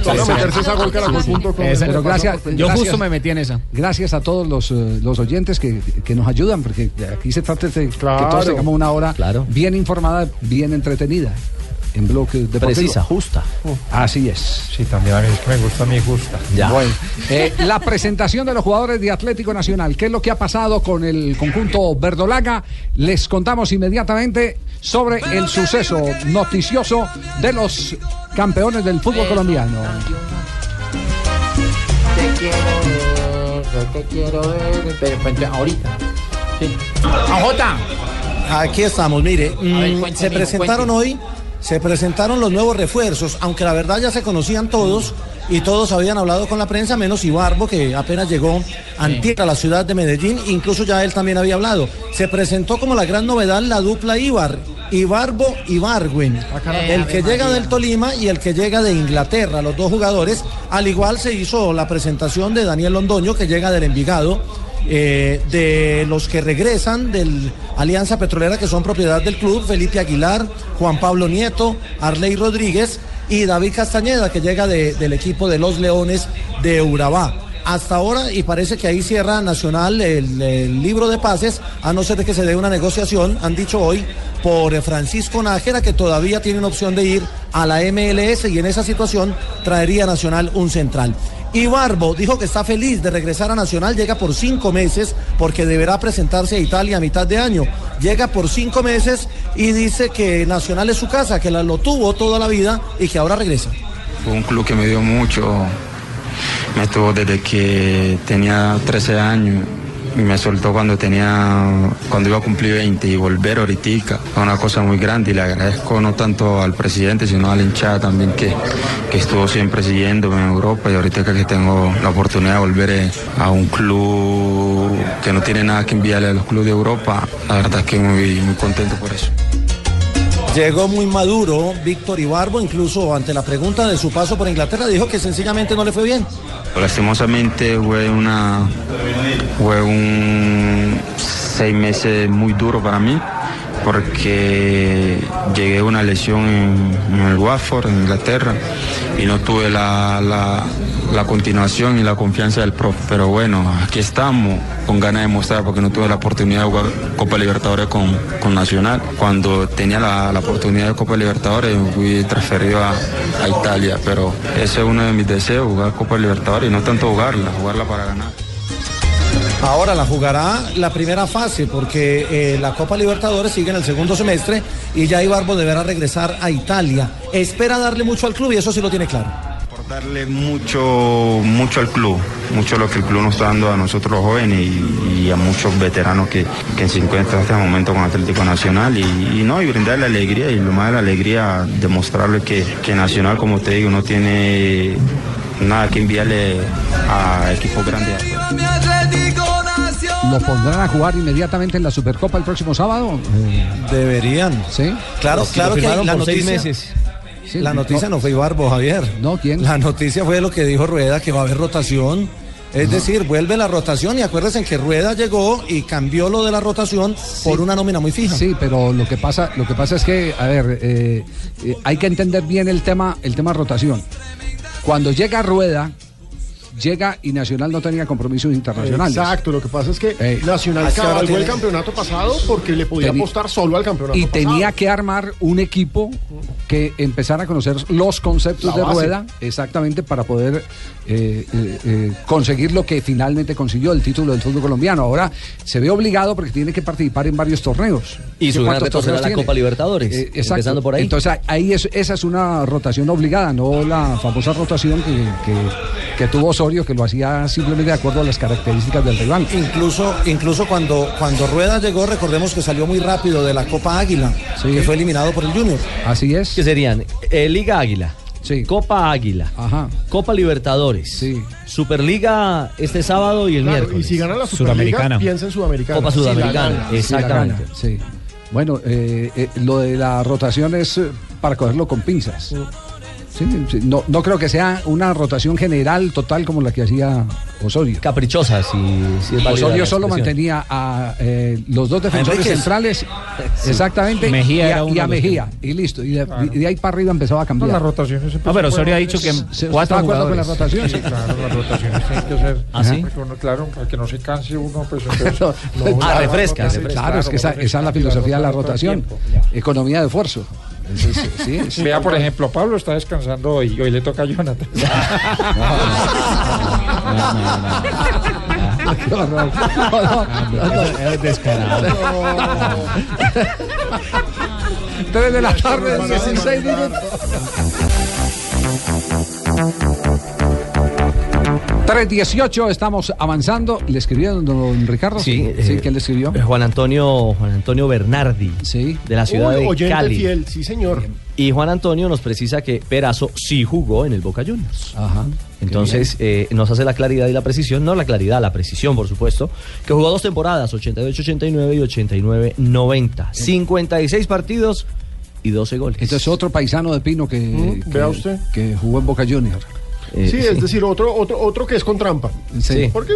S7: Pero gracias,
S11: Yo justo me metí en esa.
S7: Gracias a todos los, eh, los oyentes que, que nos ayudan, porque aquí se trata de que todos tengamos una hora bien informada, bien entretenida. En bloque de
S19: Precisa, justa.
S7: Así es.
S14: Sí, también a mí es que me gusta mi justa.
S7: Bueno, eh, la presentación de los jugadores de Atlético Nacional. ¿Qué es lo que ha pasado con el conjunto verdolaga? Les contamos inmediatamente sobre el suceso noticioso de los campeones del fútbol colombiano.
S12: Te quiero ver, te quiero ver, pero pues, ahorita. Sí.
S22: Aquí estamos, mire,
S12: ver,
S22: mm, se presentaron hoy, se presentaron los nuevos refuerzos, aunque la verdad ya se conocían todos y todos habían hablado con la prensa, menos Ibarbo, que apenas llegó antier a la ciudad de Medellín, incluso ya él también había hablado. Se presentó como la gran novedad la dupla Ibar, Ibarbo y Barwin,
S12: caray.
S22: el que
S12: Ave
S22: llega del Tolima y el que llega de Inglaterra, los dos jugadores. Al igual se hizo la presentación de Daniel Londoño, que llega del Envigado eh, de los que regresan del Alianza Petrolera, que son propiedad del club, Felipe Aguilar, Juan Pablo Nieto, Arley Rodríguez y David Castañeda, que llega de- del equipo de los Leones de Urabá. Hasta ahora, y parece que ahí cierra Nacional el, libro de pases, a no ser de que se dé una negociación, han dicho hoy, por Francisco Nájera, que todavía tiene una opción de ir a la MLS y en esa situación traería Nacional un central. Y Barbo dijo que está feliz de regresar a Nacional, llega por cinco meses porque deberá presentarse a Italia a mitad de año. Llega por cinco meses y dice que Nacional es su casa, que la, lo tuvo toda la vida y que ahora regresa.
S23: Fue un club que me dio mucho. Me tuvo desde que tenía 13 años me soltó cuando tenía cuando iba a cumplir 20 y volver ahorita fue una cosa muy grande y le agradezco no tanto al presidente sino a la hinchada también que, que estuvo siempre siguiéndome en Europa y ahorita que tengo la oportunidad de volver eh, a un club que no tiene nada que enviarle a los clubes de Europa la verdad es que muy, muy contento por eso.
S22: Llegó muy maduro Víctor Ibarbo, incluso ante la pregunta de su paso por Inglaterra, dijo que sencillamente no le fue bien.
S23: Lastimosamente fue una fue un seis meses muy duro para mí porque llegué a una lesión en, el Watford, en Inglaterra, y no tuve la, la- la continuación y la confianza del profe. Pero bueno, aquí estamos con ganas de mostrar porque no tuve la oportunidad de jugar Copa Libertadores con, con Nacional. Cuando tenía la, la oportunidad de Copa Libertadores fui transferido a, a Italia, pero ese es uno de mis deseos, jugar Copa Libertadores y no tanto jugarla, jugarla para ganar.
S22: Ahora la jugará la primera fase porque eh, la Copa Libertadores sigue en el segundo semestre y ya Ibarbo deberá regresar a Italia. Espera darle mucho al club y eso sí lo tiene claro.
S23: darle mucho, mucho al club, mucho lo que el club nos está dando a nosotros los jóvenes y, y a muchos veteranos que, que se encuentran en este momento con Atlético Nacional y, y no, y brindarle alegría y lo más de la alegría, demostrarle que, que Nacional, como te digo, no tiene nada que enviarle a equipos grandes.
S7: ¿Lo pondrán a jugar inmediatamente en la Supercopa el próximo sábado?
S22: Deberían.
S7: Sí.
S22: Claro,
S19: Lo-
S22: claro que la noticia,
S19: meses.
S7: Sí,
S16: la
S7: no-
S16: noticia no fue Ibarbo, Javier.
S7: No, ¿quién?
S16: La noticia fue lo que dijo Rueda, que va a haber rotación. Es decir, vuelve la rotación y acuérdense que Rueda llegó y cambió lo de la rotación por una nómina muy fija.
S7: Sí, pero lo que pasa, lo que pasa es que, a ver, eh, eh, hay que entender bien el tema, el tema rotación. Cuando llega Rueda, llega y Nacional no tenía compromisos internacionales.
S9: Exacto, lo que pasa es que
S7: Eh,
S9: Nacional
S7: ahora
S9: cabalgó el
S7: tiene-
S9: campeonato pasado porque le podía
S7: Teni-
S9: apostar solo al campeonato
S7: y
S9: pasado.
S7: tenía que armar un equipo que empezara a conocer los conceptos de rueda exactamente para poder eh, eh, eh, conseguir lo que finalmente consiguió el título del fútbol colombiano. Ahora se ve obligado porque tiene que participar en varios torneos.
S19: Y su
S7: ¿Qué
S19: gran reto será la
S7: tiene?
S19: Copa Libertadores,
S7: Eh, exacto.
S19: empezando por ahí.
S7: Entonces ahí es- esa es una rotación obligada, no la famosa rotación que, que- que tuvo Osorio que lo hacía simplemente de acuerdo a las características del rival.
S16: Incluso, incluso cuando, cuando Rueda llegó, recordemos que salió muy rápido de la Copa Águila, que fue eliminado por el Junior.
S7: Así es.
S19: Que serían eh, Liga Águila, Copa Águila, Copa Libertadores, Superliga este sábado y el
S9: Claro,
S19: miércoles.
S9: y si gana la Superliga, piensa en Sudamericana.
S19: Copa Sudamericana.
S7: Sí,
S19: exactamente.
S7: la gana, sí. Bueno, eh, eh, lo de la rotación es eh, para cogerlo con pinzas. Sí, sí, no, no creo que sea una rotación general total como la que hacía Osorio.
S19: Caprichosa, si, si es
S7: Osorio
S19: la
S7: solo mantenía a eh, los dos defensores centrales,
S19: Sí.
S7: exactamente,
S19: Mejía
S7: y a, y Mejía, y listo. Y de, y de ahí para arriba empezaba a cambiar.
S14: No, las rotaciones
S11: No, pero Osorio ha dicho que
S7: ¿Se-
S11: cuatro
S7: ¿Está de acuerdo con las
S11: jugadores.
S7: rotaciones?
S14: Sí, claro, las rotaciones tienen que ser.
S7: ¿Ah,
S14: uno, claro, para que no se canse uno, pues entonces.
S7: No,
S14: las rotaciones,
S7: Claro, es que esa, esa es la filosofía de la rotación. Economía de esfuerzo. Sí,
S14: Vea, por ejemplo, Pablo está descansando hoy y hoy le toca a Jonathan.
S7: No, no, no,
S11: descarado.
S7: De la tarde, 16 minutos. 3.18, estamos avanzando. ¿Le escribió don Ricardo?
S19: Sí,
S7: sí
S19: eh,
S7: ¿quién le escribió?
S19: eh, Juan Antonio, Juan Antonio Bernardi, de la ciudad
S9: Uy,
S19: de
S9: oyente
S19: Cali.
S9: fiel, sí señor.
S19: Y Juan Antonio nos precisa que Perazo sí jugó en el Boca Juniors. Entonces eh, nos hace la claridad y la precisión, no la claridad, la precisión, por supuesto, que jugó dos temporadas, 88-89 y 89-90. 56 partidos y 12 goles.
S7: Entonces otro paisano de Pino que,
S9: Mm,
S7: que-
S9: vea usted.
S7: que jugó en Boca Junior.
S19: Eh,
S9: sí, es decir, otro, otro, otro que es con trampa.
S7: Sí.
S9: ¿Por qué?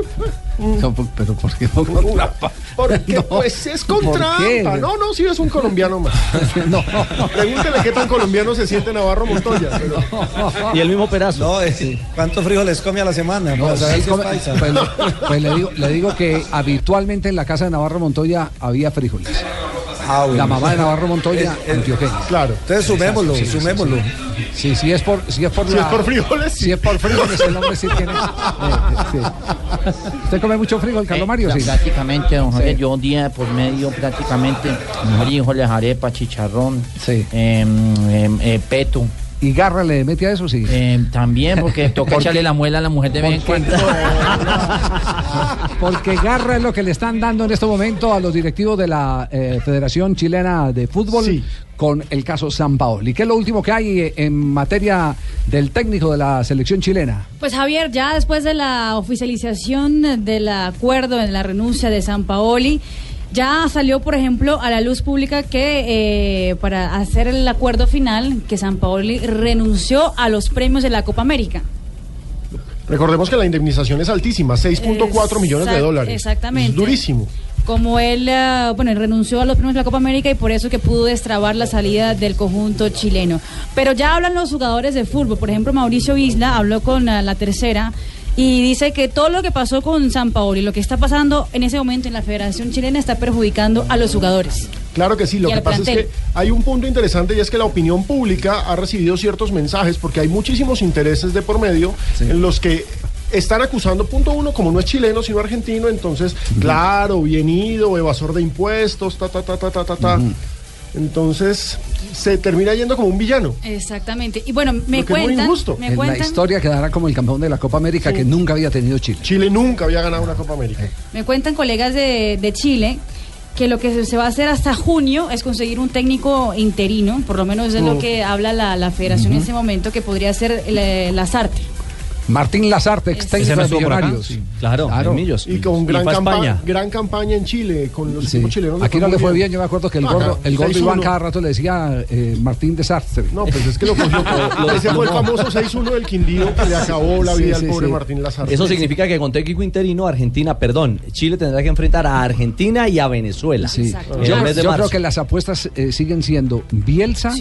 S7: No, pero ¿por qué con trampa?
S9: Porque
S7: No.
S9: pues es con trampa. No, no, sí es un colombiano más.
S7: no.
S9: Pregúntele qué tan colombiano se siente Navarro Montoya. pero-
S19: Y el mismo Perazo.
S16: No, eh, ¿cuántos frijoles come a la semana?
S7: No, sí,
S16: es
S7: come- pues, pues le, digo, le digo que habitualmente en la casa de Navarro Montoya había frijoles.
S16: Ah, bueno.
S7: La mamá de Navarro Montoya, antioqueña.
S9: Claro.
S16: Entonces sumémoslo,
S7: Sí, sí, sí,
S16: sumémoslo.
S7: Sí, sí es por, si es por,
S9: Si
S7: la-
S9: es por frijoles,
S7: Si es por frijoles, el hombre sí tiene. eh, eh, sí. ¿Usted come mucho frijol, Carlos Mario? Sí.
S12: Prácticamente, don Javier,
S7: Sí.
S12: yo día por medio prácticamente frijoles, arepa, chicharrón,
S7: Sí.
S12: em, em, eh, peto.
S7: ¿Y garra le mete a eso? Sí.
S12: Em, también porque toca
S7: Porque-
S12: echarle la muela a la mujer de vez en cuando.
S7: Porque garra es lo que le están dando en este momento a los directivos de la eh, Federación Chilena de Fútbol
S9: Sí.
S7: con el caso San Paoli. ¿Qué es lo último que hay eh, en materia del técnico de la selección chilena?
S10: Pues Javier, ya después de la oficialización del acuerdo en la renuncia de San Paoli, ya salió, por ejemplo, a la luz pública que eh, para hacer el acuerdo final, que San Paoli renunció a los premios de la Copa América.
S9: Recordemos que la indemnización es altísima, 6.4 millones de dólares.
S10: exactamente.
S9: Es durísimo.
S10: Como él, eh, bueno, él renunció a los premios de la Copa América y por eso que pudo destrabar la salida del conjunto chileno. Pero ya hablan los jugadores de fútbol. Por ejemplo, Mauricio Isla habló con eh, la tercera y dice que todo lo que pasó con San Paolo y lo que está pasando en ese momento en la Federación Chilena está perjudicando a los jugadores.
S9: Claro que sí, lo que pasa es que hay un punto interesante y es que la opinión pública ha recibido ciertos mensajes porque hay muchísimos intereses de por medio en los que están acusando, punto uno, como no es chileno sino argentino, entonces, claro, bien ido, evasor de impuestos, ta, ta, ta, ta, ta, ta, ta. Entonces, se termina yendo como un villano.
S10: Exactamente. Y bueno, me cuentan,
S9: injusto.
S10: me
S7: en la historia quedará como el campeón de la Copa América que nunca había tenido Chile.
S9: Chile nunca había ganado una Copa América.
S10: me cuentan colegas de, de Chile que lo que se- va a hacer hasta junio es conseguir un técnico interino, por lo menos es lo que habla la, la federación en ese momento, que podría ser el, eh, Lazarte.
S7: Martín Lazarte, ex técnico de Millonarios.
S19: Claro, en Millos.
S9: Y con
S19: Y
S9: gran,
S19: a
S9: campa-
S19: España.
S9: gran campaña en Chile, con los
S7: Sí.
S9: equipos chilenos.
S7: Aquí no le fue bien, yo me acuerdo que el gordo, el gordo
S9: 6-1.
S7: Iván cada rato le decía eh, Martín Desastre.
S9: No, pues es que lo cogió. Ese fue el famoso 6-1 del Quindío que le acabó la
S19: Sí,
S9: vida
S19: sí,
S9: al pobre
S19: sí.
S9: Martín Lazarte.
S19: Eso significa que con técnico interino, Argentina, perdón, Chile tendrá que enfrentar a Argentina y a Venezuela.
S7: Sí. Yo, yo creo que las apuestas eh, siguen siendo Bielsa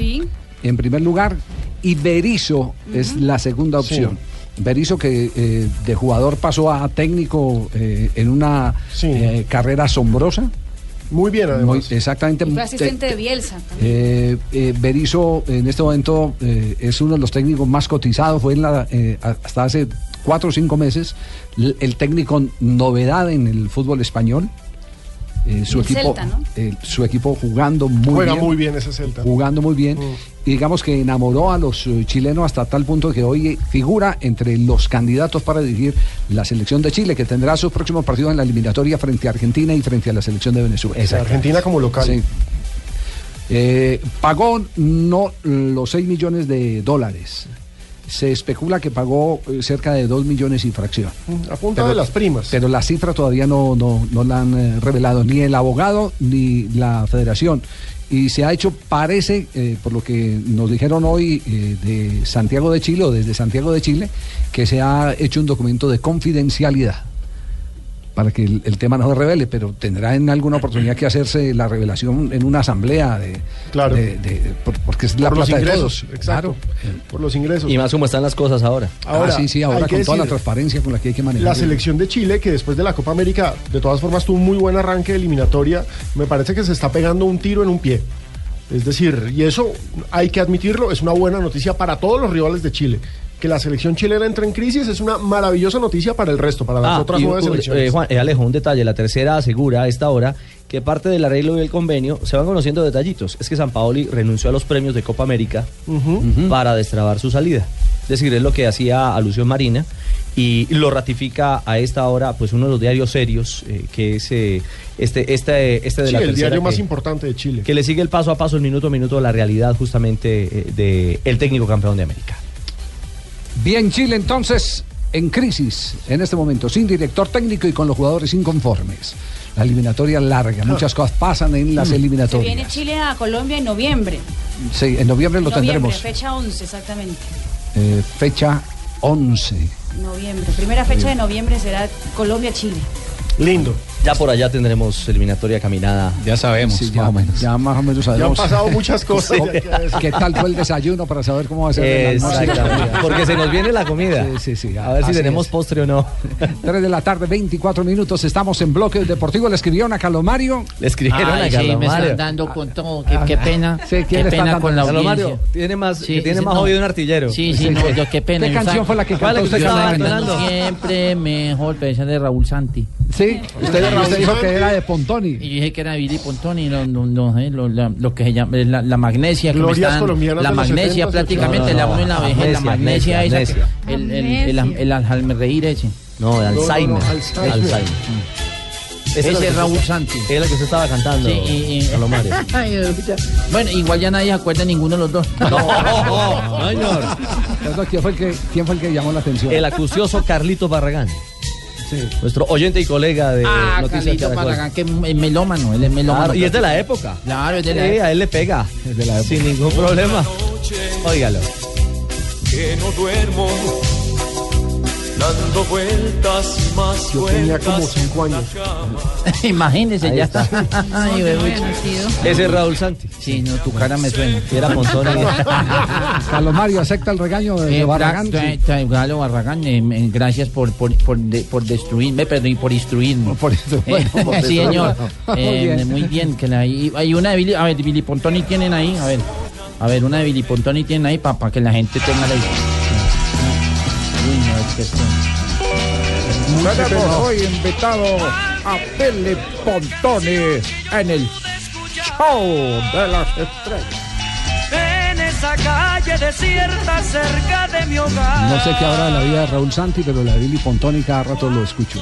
S7: en primer lugar y Berizzo es la segunda
S9: Sí.
S7: opción. Berizzo que eh, de jugador pasó a técnico eh, en una eh, carrera asombrosa.
S9: Muy bien,
S7: además. exactamente.
S10: Y fue
S7: Te-
S10: asistente de Bielsa.
S7: Eh, eh, Berizzo en este momento eh, es uno de los técnicos más cotizados, fue en la, eh, hasta hace cuatro o cinco meses el técnico novedad en el fútbol español. Eh, su, equipo,
S10: Celta, ¿no?
S7: eh, su equipo jugando muy
S9: Juega
S7: bien.
S9: muy bien ese Celta.
S7: Jugando muy bien. Y digamos que enamoró a los eh, chilenos hasta tal punto que hoy figura entre los candidatos para dirigir la selección de Chile, que tendrá sus próximos partidos en la eliminatoria frente a Argentina y frente a la selección de Venezuela.
S9: Argentina como local.
S7: Sí. Eh, pagó no los 6 millones de dólares. Se especula que pagó eh, cerca de 2 millones y fracción.
S9: A punta de las primas.
S7: Pero la cifra todavía no, no, no la han eh, revelado ni el abogado ni la federación. Y se ha hecho, parece, eh, por lo que nos dijeron hoy eh, de Santiago de Chile o desde Santiago de Chile, que se ha hecho un documento de confidencialidad para que el, el tema no se revele, pero tendrá en alguna oportunidad que hacerse la revelación en una asamblea de,
S9: Claro.
S7: de- de- por- porque es la
S9: Por los
S7: plata de
S9: ingresos,
S7: todos.
S9: exacto. Por los ingresos.
S19: Y más como están las cosas ahora.
S9: Ahora,
S7: ah, sí, sí, ahora con toda la transparencia con la que hay que manejar.
S9: La selección de Chile, que después de la Copa América, de todas formas, tuvo un muy buen arranque de eliminatoria, me parece que se está pegando un tiro en un pie. Es decir, y eso hay que admitirlo, es una buena noticia para todos los rivales de Chile. Que la selección chilena entre en crisis es una maravillosa noticia para el resto, para las
S19: Ah,
S9: otras
S19: y,
S9: nueve selecciones.
S19: eh, Juan, eh, Alejo, un detalle. La tercera asegura a esta hora que parte del arreglo y el convenio se van conociendo detallitos. Es que San Paoli renunció a los premios de Copa América para destrabar su salida. Es decir, es lo que hacía alusión Marina y lo ratifica a esta hora pues uno de los diarios serios eh, que es eh, este, este, este de
S9: Sí,
S19: la
S9: el diario más importante de Chile.
S19: que le sigue el paso a paso, el minuto a minuto, la realidad justamente eh, de el técnico campeón de América.
S7: Bien, Chile entonces en crisis en este momento, sin director técnico y con los jugadores inconformes. La eliminatoria larga, muchas cosas pasan en las
S10: Se
S7: eliminatorias.
S10: viene Chile a Colombia en noviembre.
S7: Sí, en noviembre lo
S10: noviembre,
S7: tendremos.
S10: fecha 11, exactamente.
S7: Eh, fecha 11.
S10: Noviembre. Primera fecha de noviembre será Colombia-Chile.
S9: Lindo.
S19: Ya por allá tendremos eliminatoria caminada.
S11: Ya sabemos,
S7: Sí, ya, ya más o menos sabemos.
S9: Ya han pasado muchas cosas,
S7: ¿Cómo-
S9: ya hay que decir.
S7: ¿Qué tal fue el desayuno para saber cómo va a ser el.
S19: Porque se nos viene la comida.
S7: Sí, sí, sí.
S19: A ver si tenemos
S7: es.
S19: postre o no.
S7: 3 de la tarde, 24 minutos. Estamos en bloque deportivo. Le escribieron a Calomario.
S19: Le escribieron
S12: Ay,
S19: a
S12: sí,
S19: Carlos
S12: me están dando con todo. Qué, qué pena.
S7: Sí, ¿quién
S12: qué pena
S7: dando?
S12: con la audiencia.
S19: Mario, tiene más,
S12: Sí,
S19: que tiene
S12: sí,
S19: más
S12: no.
S19: un artillero.
S12: Sí, sí, no, yo qué pena.
S7: ¿Qué canción fue la que
S19: ¿Cuál
S7: cantó usted?
S19: estaba
S7: Carlos?
S19: cantando?
S12: Siempre mejor, pero esa de Raúl Santi.
S7: Sí, usted, usted dijo que era de Pontoni.
S12: Y yo dije que era Billy Pontoni, lo, lo- lo- eh, lo- la- lo que se llama, la, la magnesia. Que
S9: Glorias
S12: están-
S9: colombianas
S12: la
S9: de los
S12: magnesia
S9: 70s,
S12: prácticamente,
S19: no,
S12: la
S19: no,
S12: uno en la vejez, la magnesia esa.
S19: amnesia,
S12: que- El, el, el, el, el Alzheimer ese.
S19: No, de Alzheimer.
S9: no, Alzheimer.
S19: Alzheimer.
S12: Ese
S19: es
S12: Raúl Santi.
S19: Es la que usted estaba cantando,
S12: Sí, y- y-. Bueno, igual ya nadie se acuerda de ninguno de los dos.
S19: No, señor.
S7: Perdón, ¿Quién fue, el que, ¿Quién fue el que llamó la atención?
S19: El acucioso Carlito Barragán. Nuestro oyente y colega de
S12: Ah,
S19: Noticias Caracol.
S12: Que es melómano, él es melómano.
S19: Claro, y es de la época.
S12: Claro, es de
S19: Sí,
S12: la época.
S19: a él le pega. Sin ningún problema. Óigalo.
S21: que no duermo dando vueltas y más
S9: Yo tenía como cinco años.
S12: Imagínese,
S19: Ahí
S12: ya
S19: está.
S12: Ay.
S19: Ese es Raúl Santi.
S12: Sí, no, tu cara me suena.
S19: Y era Pontoni.
S7: Carlos Mario, ¿acepta el regaño de,
S12: Eh,
S7: Barragán?
S12: tra-
S7: Sí.
S12: tra- Galo Barragán, eh, eh, gracias por, por, por, de- por destruirme, perdón, por instruirme.
S7: Por eso, bueno,
S12: Eh, sí, señor.
S7: Muy
S12: Eh,
S7: bien.
S12: muy bien. Que la, y- hay una de Billy, a ver, Billy Pontoni tienen ahí, a ver. A ver, una de Billy Pontoni tienen ahí para que la gente tenga la idea.
S14: Tenemos hoy invitado a Billy Pontoni en el show de las estrellas.
S21: En esa la calle desierta cerca de mi hogar.
S7: No sé qué habrá de la vida de Raúl Santi, pero la de Billy Pontoni cada rato lo escucho.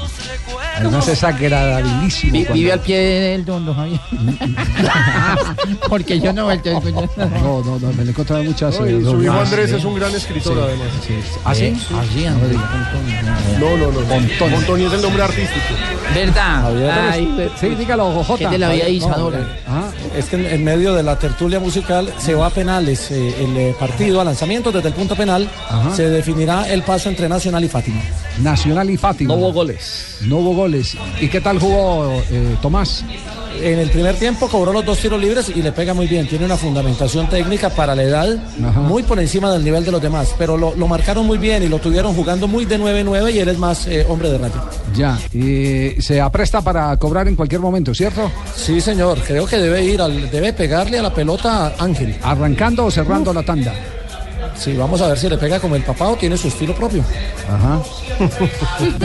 S7: Además es agradabilísimo.
S12: Vi-
S7: cuando-
S12: Vive al pie del dondo, Javier. Porque yo no vuelto a escuchar.
S7: No, no, no, me lo he encontrado muchas
S9: y
S7: veces.
S9: su hijo
S7: Ah,
S9: Andrés
S7: sí.
S9: es un gran escritor,
S7: Sí,
S9: además.
S7: sí, sí. ¿Ah, sí?
S12: Eh, ah, sí, Andrés
S9: No, no, no. Es el nombre artístico.
S12: ¿Verdad? Ay,
S7: Sí, dígalo, Jota.
S12: ¿Qué te la vida
S16: No,
S12: Isadora?
S16: Ah, es que en, en medio de la tertulia musical se va a penales. eh, el eh, partido a lanzamiento desde el punto penal
S7: Ajá.
S16: se definirá el paso entre Nacional y Fátima.
S7: Nacional y Fátima.
S19: No hubo goles.
S7: No hubo goles. ¿Y qué tal jugó eh, Tomás?
S16: En el primer tiempo cobró los dos tiros libres y le pega muy bien. Tiene una fundamentación técnica para la edad muy por encima del nivel de los demás. Pero lo, lo marcaron muy bien y lo tuvieron jugando muy de 9-9 y él es más eh, hombre de radio.
S7: Ya. Y se apresta para cobrar en cualquier momento, ¿cierto?
S16: Sí, señor. Creo que debe ir, al, debe pegarle a la pelota a Ángel.
S7: ¿Arrancando o cerrando la tanda?
S16: Sí, vamos a ver si le pega como el papá o tiene su estilo propio.
S7: Ajá.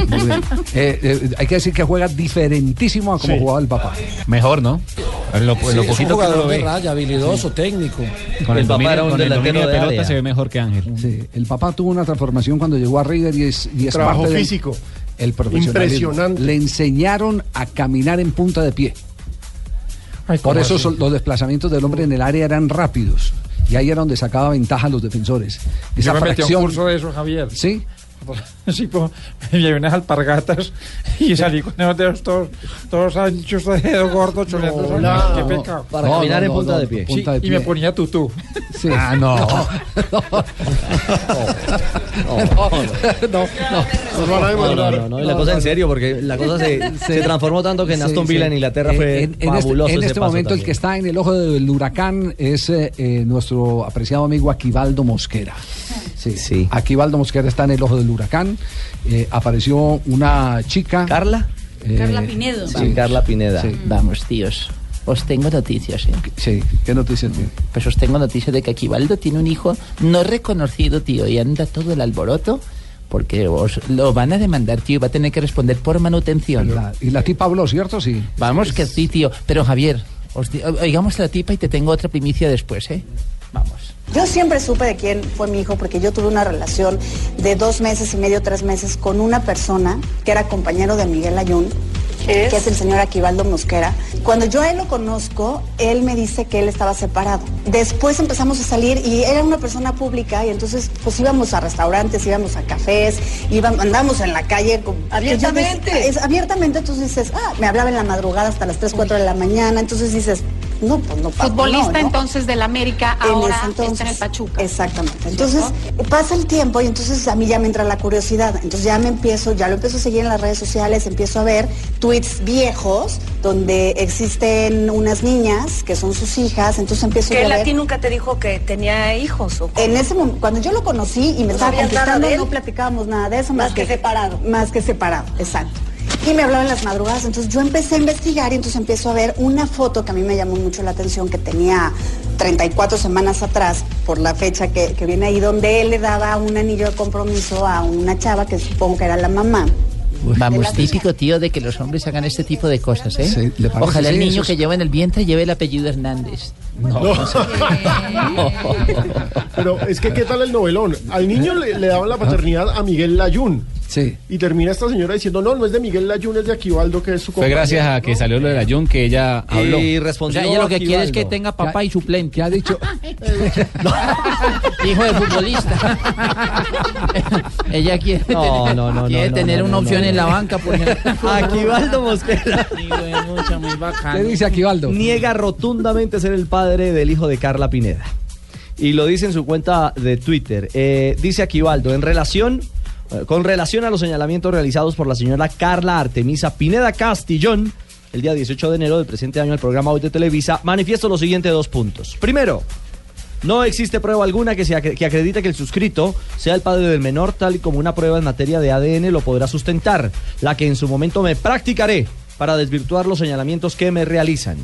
S7: Muy bien. Eh, eh, hay que decir que juega diferentísimo a como
S11: Sí.
S7: jugaba el papá.
S11: Mejor, ¿no? En lo, en
S16: Sí,
S11: lo
S16: es un
S11: poquito que uno
S16: jugador
S11: lo
S16: de
S11: ve.
S16: raya, habilidoso, técnico.
S11: Con el,
S19: El papá era un
S11: con el
S19: delantero
S11: dominio de
S19: de
S11: pelota
S19: área.
S11: se ve mejor que Ángel.
S7: Sí, el papá tuvo una transformación cuando llegó a River y es, y es
S9: Trabajo
S7: parte del-
S9: físico.
S7: el profesionalismo.
S9: Impresionante.
S7: Le enseñaron a caminar en punta de pie.
S14: Ay,
S7: Por
S14: ¿cómo
S7: eso son- los desplazamientos del hombre en el área eran rápidos. Y ahí era donde sacaba ventaja a los defensores. Esa
S14: Yo me metí a un
S7: fracción.
S14: curso de eso, Javier.
S7: Sí.
S14: Sí, pues, me llevé unas alpargatas y salí con esos dedos todos, todos anchos, de dedo gordo, choleando.
S9: No,
S14: Ay,
S9: no,
S14: qué pecado.
S19: Para
S7: No,
S19: caminar
S7: no,
S19: en punta
S7: no,
S19: de pie.
S7: punta de
S14: y
S7: pie.
S14: me ponía tutú.
S7: Sí.
S11: Ah, no.
S7: No, no,
S19: No, no, la cosa en serio, porque la cosa se, se transformó tanto que en Aston
S7: sí.
S19: Villa en Inglaterra fue
S7: en, en este,
S19: fabuloso.
S7: en
S19: ese
S7: este
S19: paso
S7: momento el que está en el ojo del huracán es eh, eh, nuestro apreciado amigo Aquivaldo Mosquera. Sí,
S19: Sí.
S7: Aquivaldo Mosquera está en el ojo del huracán. Eh, apareció una chica.
S19: ¿Carla?
S7: eh,
S10: Carla Pinedo.
S19: Sí, Carla Pineda.
S7: Sí.
S12: Vamos, tíos. Os tengo noticias, ¿eh?
S7: Sí, ¿qué noticias tiene?
S12: Pues os tengo noticias de que Aquivaldo tiene un hijo no reconocido, tío, y anda todo el alboroto porque os lo van a demandar, tío, y va a tener que responder por manutención.
S7: La- y la tipa habló, ¿cierto? Sí.
S12: Vamos que sí, tío. Pero Javier, os oigamos a la tipa y te tengo otra primicia después, ¿eh? Vamos.
S24: Yo siempre supe de quién fue mi hijo porque yo tuve una relación de dos meses y medio, tres meses con una persona que era compañero de Miguel Ayun, que es el señor Aquivaldo Mosquera. Cuando yo a él lo conozco, él me dice que él estaba separado. Después empezamos a salir y era una persona pública y entonces pues íbamos a restaurantes, íbamos a cafés, íbamos, andábamos en la calle. con-
S21: Abiertamente.
S24: Yo dec- es abiertamente, entonces dices, ah, me hablaba en la madrugada hasta las 3, 4 de la mañana, entonces dices, no, pues no pasa
S25: Futbolista
S24: no, ¿no?
S25: entonces del América,
S24: En
S25: ahora
S24: entonces.
S25: está en el Pachuca.
S24: Exactamente. Entonces pasa el tiempo y entonces a mí ya me entra la curiosidad. Entonces ya me empiezo, ya lo empiezo a seguir en las redes sociales, empiezo a ver tweets viejos donde existen unas niñas que son sus hijas. Entonces empiezo
S25: Que
S24: a ver.
S25: ti nunca te dijo que tenía hijos. ¿o cómo?
S24: En ese momento, cuando yo lo conocí y me
S25: ¿No
S24: estaba
S25: él?
S24: no platicábamos nada de eso, más,
S25: Más que separado.
S24: Más que separado, exacto. Y me hablaba en las madrugadas, entonces yo empecé a investigar y entonces empiezo a ver una foto que a mí me llamó mucho la atención, que tenía 34 semanas atrás, por la fecha que, que viene ahí, donde él le daba un anillo de compromiso a una chava que supongo que era la mamá.
S12: Vamos, típico, tío, de que los hombres hagan este tipo de cosas, ¿eh?
S7: Sí.
S12: Ojalá el niño que lleva en el vientre lleve el apellido Hernández.
S9: Pero es que, ¿qué tal el novelón? Al niño le, le daban la paternidad a Miguel Layún.
S7: Sí.
S9: Y termina esta señora diciendo, no, no es de Miguel Layún, es de Aquivaldo, que es su
S11: Fue
S9: compañero.
S11: gracias a que salió lo de la Jun que ella habló.
S19: Y
S12: O
S19: respondió
S12: sea, ella lo que quiere es que tenga papá y suplente.
S7: ¿Qué ha dicho?
S12: Hijo de futbolista. ella quiere
S19: No,
S12: tener,
S19: no, no,
S12: quiere
S19: no,
S12: tener
S19: no,
S12: una
S19: no,
S12: opción
S19: no,
S12: en
S19: no.
S12: la banca, por ejemplo.
S19: Aquivaldo Mosquera.
S12: muy bacano.
S7: ¿Qué dice Aquivaldo?
S19: Niega rotundamente ser el padre del hijo de Carla Pineda. Y lo dice en su cuenta de Twitter. Eh, dice Aquivaldo, en relación, eh, con relación a los señalamientos realizados por la señora Carla Artemisa Pineda Castillón, el día 18 de enero del presente año al programa Hoy de Televisa, manifiesto los siguientes dos puntos. Primero, no existe prueba alguna que, se que acredite que el suscrito sea el padre del menor, tal y como una prueba en materia de ADN lo podrá sustentar, la que en su momento me practicaré para desvirtuar los señalamientos que me realizan.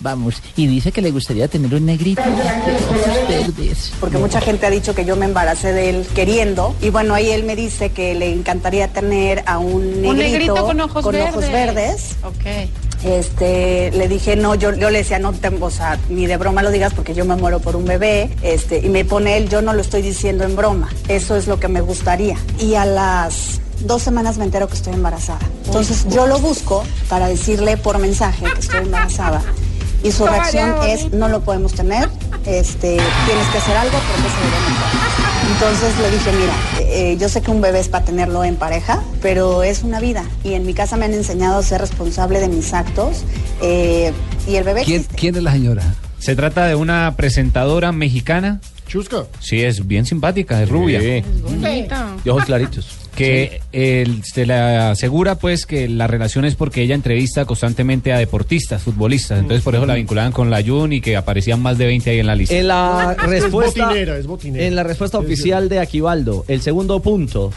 S12: Vamos, y dice que le gustaría tener un negrito de ojos verdes.
S24: Porque mucha gente ha dicho que yo me embaracé de él queriendo. Y bueno, ahí él me dice que le encantaría tener a un negrito,
S25: Un negrito con ojos verdes.
S24: verdes.
S25: Ok.
S24: Este, le dije, no, yo, yo le decía, no, te- o sea, ni de broma lo digas porque yo me muero por un bebé. Este, y me pone él, yo no lo estoy diciendo en broma. Eso es lo que me gustaría. Y a las dos semanas me entero que estoy embarazada. Entonces yo lo busco para decirle por mensaje que estoy embarazada. Y su reacción es, no lo podemos tener, este, tienes que hacer algo porque se debe mejor. Entonces le dije, mira, eh, yo sé que un bebé es para tenerlo en pareja, pero es una vida. Y en mi casa me han enseñado a ser responsable de mis actos. eh, y el bebé
S7: ¿Quién, quién es la señora?
S11: Se trata de una presentadora mexicana.
S9: Chusca.
S11: Sí, es bien simpática, es rubia.
S17: Bonita.
S19: De ojos claritos.
S11: Que él se le asegura pues que la relación es porque ella entrevista constantemente a deportistas, futbolistas. Entonces por eso la vinculaban con la Jun y que aparecían más de 20 ahí en la lista.
S19: En la
S9: Es
S19: respuesta,
S9: botinera, es botinera.
S19: en la respuesta oficial de Aquivaldo, el segundo punto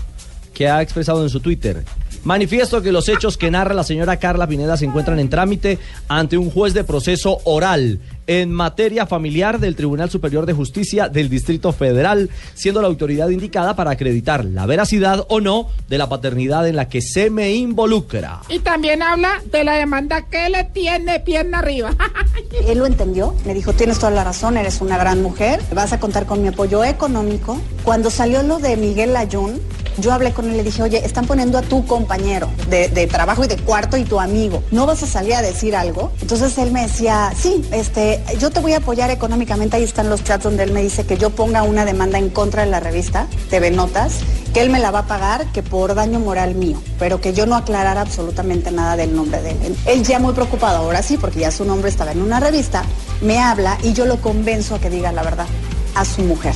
S19: que ha expresado en su Twitter. Manifiesto que los hechos que narra la señora Carla Pineda se encuentran en trámite ante un juez de proceso oral en materia familiar del Tribunal Superior de Justicia del Distrito Federal, siendo la autoridad indicada para acreditar la veracidad o no de la paternidad en la que se me involucra.
S8: Y también habla de la demanda que le tiene pierna arriba.
S24: Él lo entendió, me dijo, tienes toda la razón, eres una gran mujer, vas a contar con mi apoyo económico. Cuando salió lo de Miguel Layún, yo hablé con él y le dije, oye, están poniendo a tu compañero de, de trabajo y de cuarto y tu amigo, ¿no vas a salir a decir algo? Entonces él me decía, sí, este, yo te voy a apoyar económicamente, ahí están los chats donde él me dice que yo ponga una demanda en contra de la revista TV Notas, que él me la va a pagar, que por daño moral mío, pero que yo no aclarara absolutamente nada del nombre de él. Él ya muy preocupado, ahora sí, porque ya su nombre estaba en una revista, me habla y yo lo convenzo a que diga la verdad a su mujer.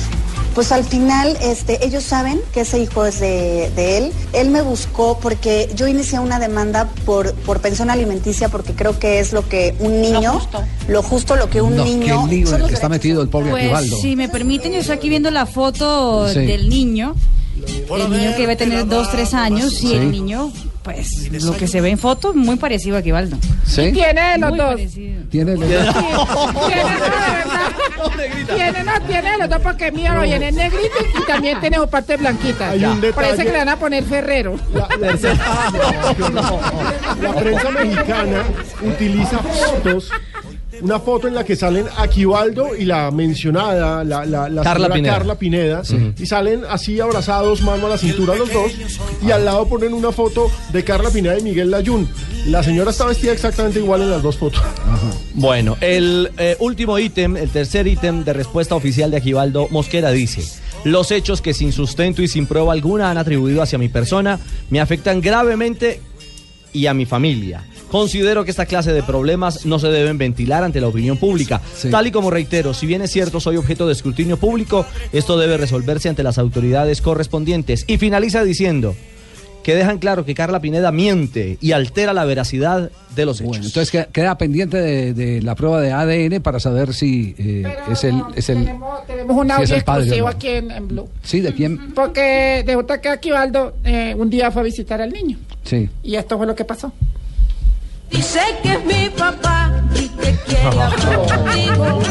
S24: Pues al final, este, ellos saben que ese hijo es de, de él. Él me buscó porque yo inicié una demanda por, por pensión alimenticia porque creo que es lo que un niño, lo justo, lo que un
S7: no,
S24: niño.
S7: qué lío el que está metido el pobre
S10: Pues
S7: Aquivaldo.
S10: si me permiten, yo estoy aquí viendo la foto
S7: Sí.
S10: del niño. El niño que debe tener dos, tres años y
S7: Sí.
S10: el niño, pues lo que se ve en foto, muy parecido a Aquivaldo.
S7: ¿Sí?
S8: Tiene de los
S10: Muy
S8: dos.
S10: parecido.
S7: Tiene
S8: de verdad. Tiene, no, tiene de los dos porque es mío lo viene en negrito y también tiene su parte blanquita. Parece que le van a poner Ferrero.
S9: La prensa mexicana utiliza fotos, una foto en la que salen Aquivaldo y la mencionada, la, la, la
S19: Carla
S9: señora
S19: Pineda.
S9: Carla Pineda, y salen así abrazados, mano a la cintura los dos, y al lado ponen una foto de Carla Pineda y Miguel Layún. La señora está vestida exactamente igual en las dos fotos.
S19: Bueno, el eh, último ítem, el tercer ítem de respuesta oficial de Aquivaldo Mosquera dice, los hechos que sin sustento y sin prueba alguna han atribuido hacia mi persona me afectan gravemente y a mi familia. Considero que esta clase de problemas no se deben ventilar ante la opinión pública. Tal y como reitero, si bien es cierto soy objeto de escrutinio público, esto debe resolverse ante las autoridades correspondientes. Y finaliza diciendo que dejan claro que Carla Pineda miente y altera la veracidad de los hechos.
S7: Bueno, entonces que- queda pendiente de, de la prueba de ADN para saber si eh, es el, es el
S8: Tenemos, tenemos un audio
S7: padre,
S8: exclusivo
S7: ¿no?
S8: aquí en, en Blue.
S7: sí de quién
S8: Porque resulta que Aquivaldo eh, un día fue a visitar al niño.
S7: sí
S8: Y esto fue lo que pasó.
S21: Dice que es mi papá y que quiere hablar contigo.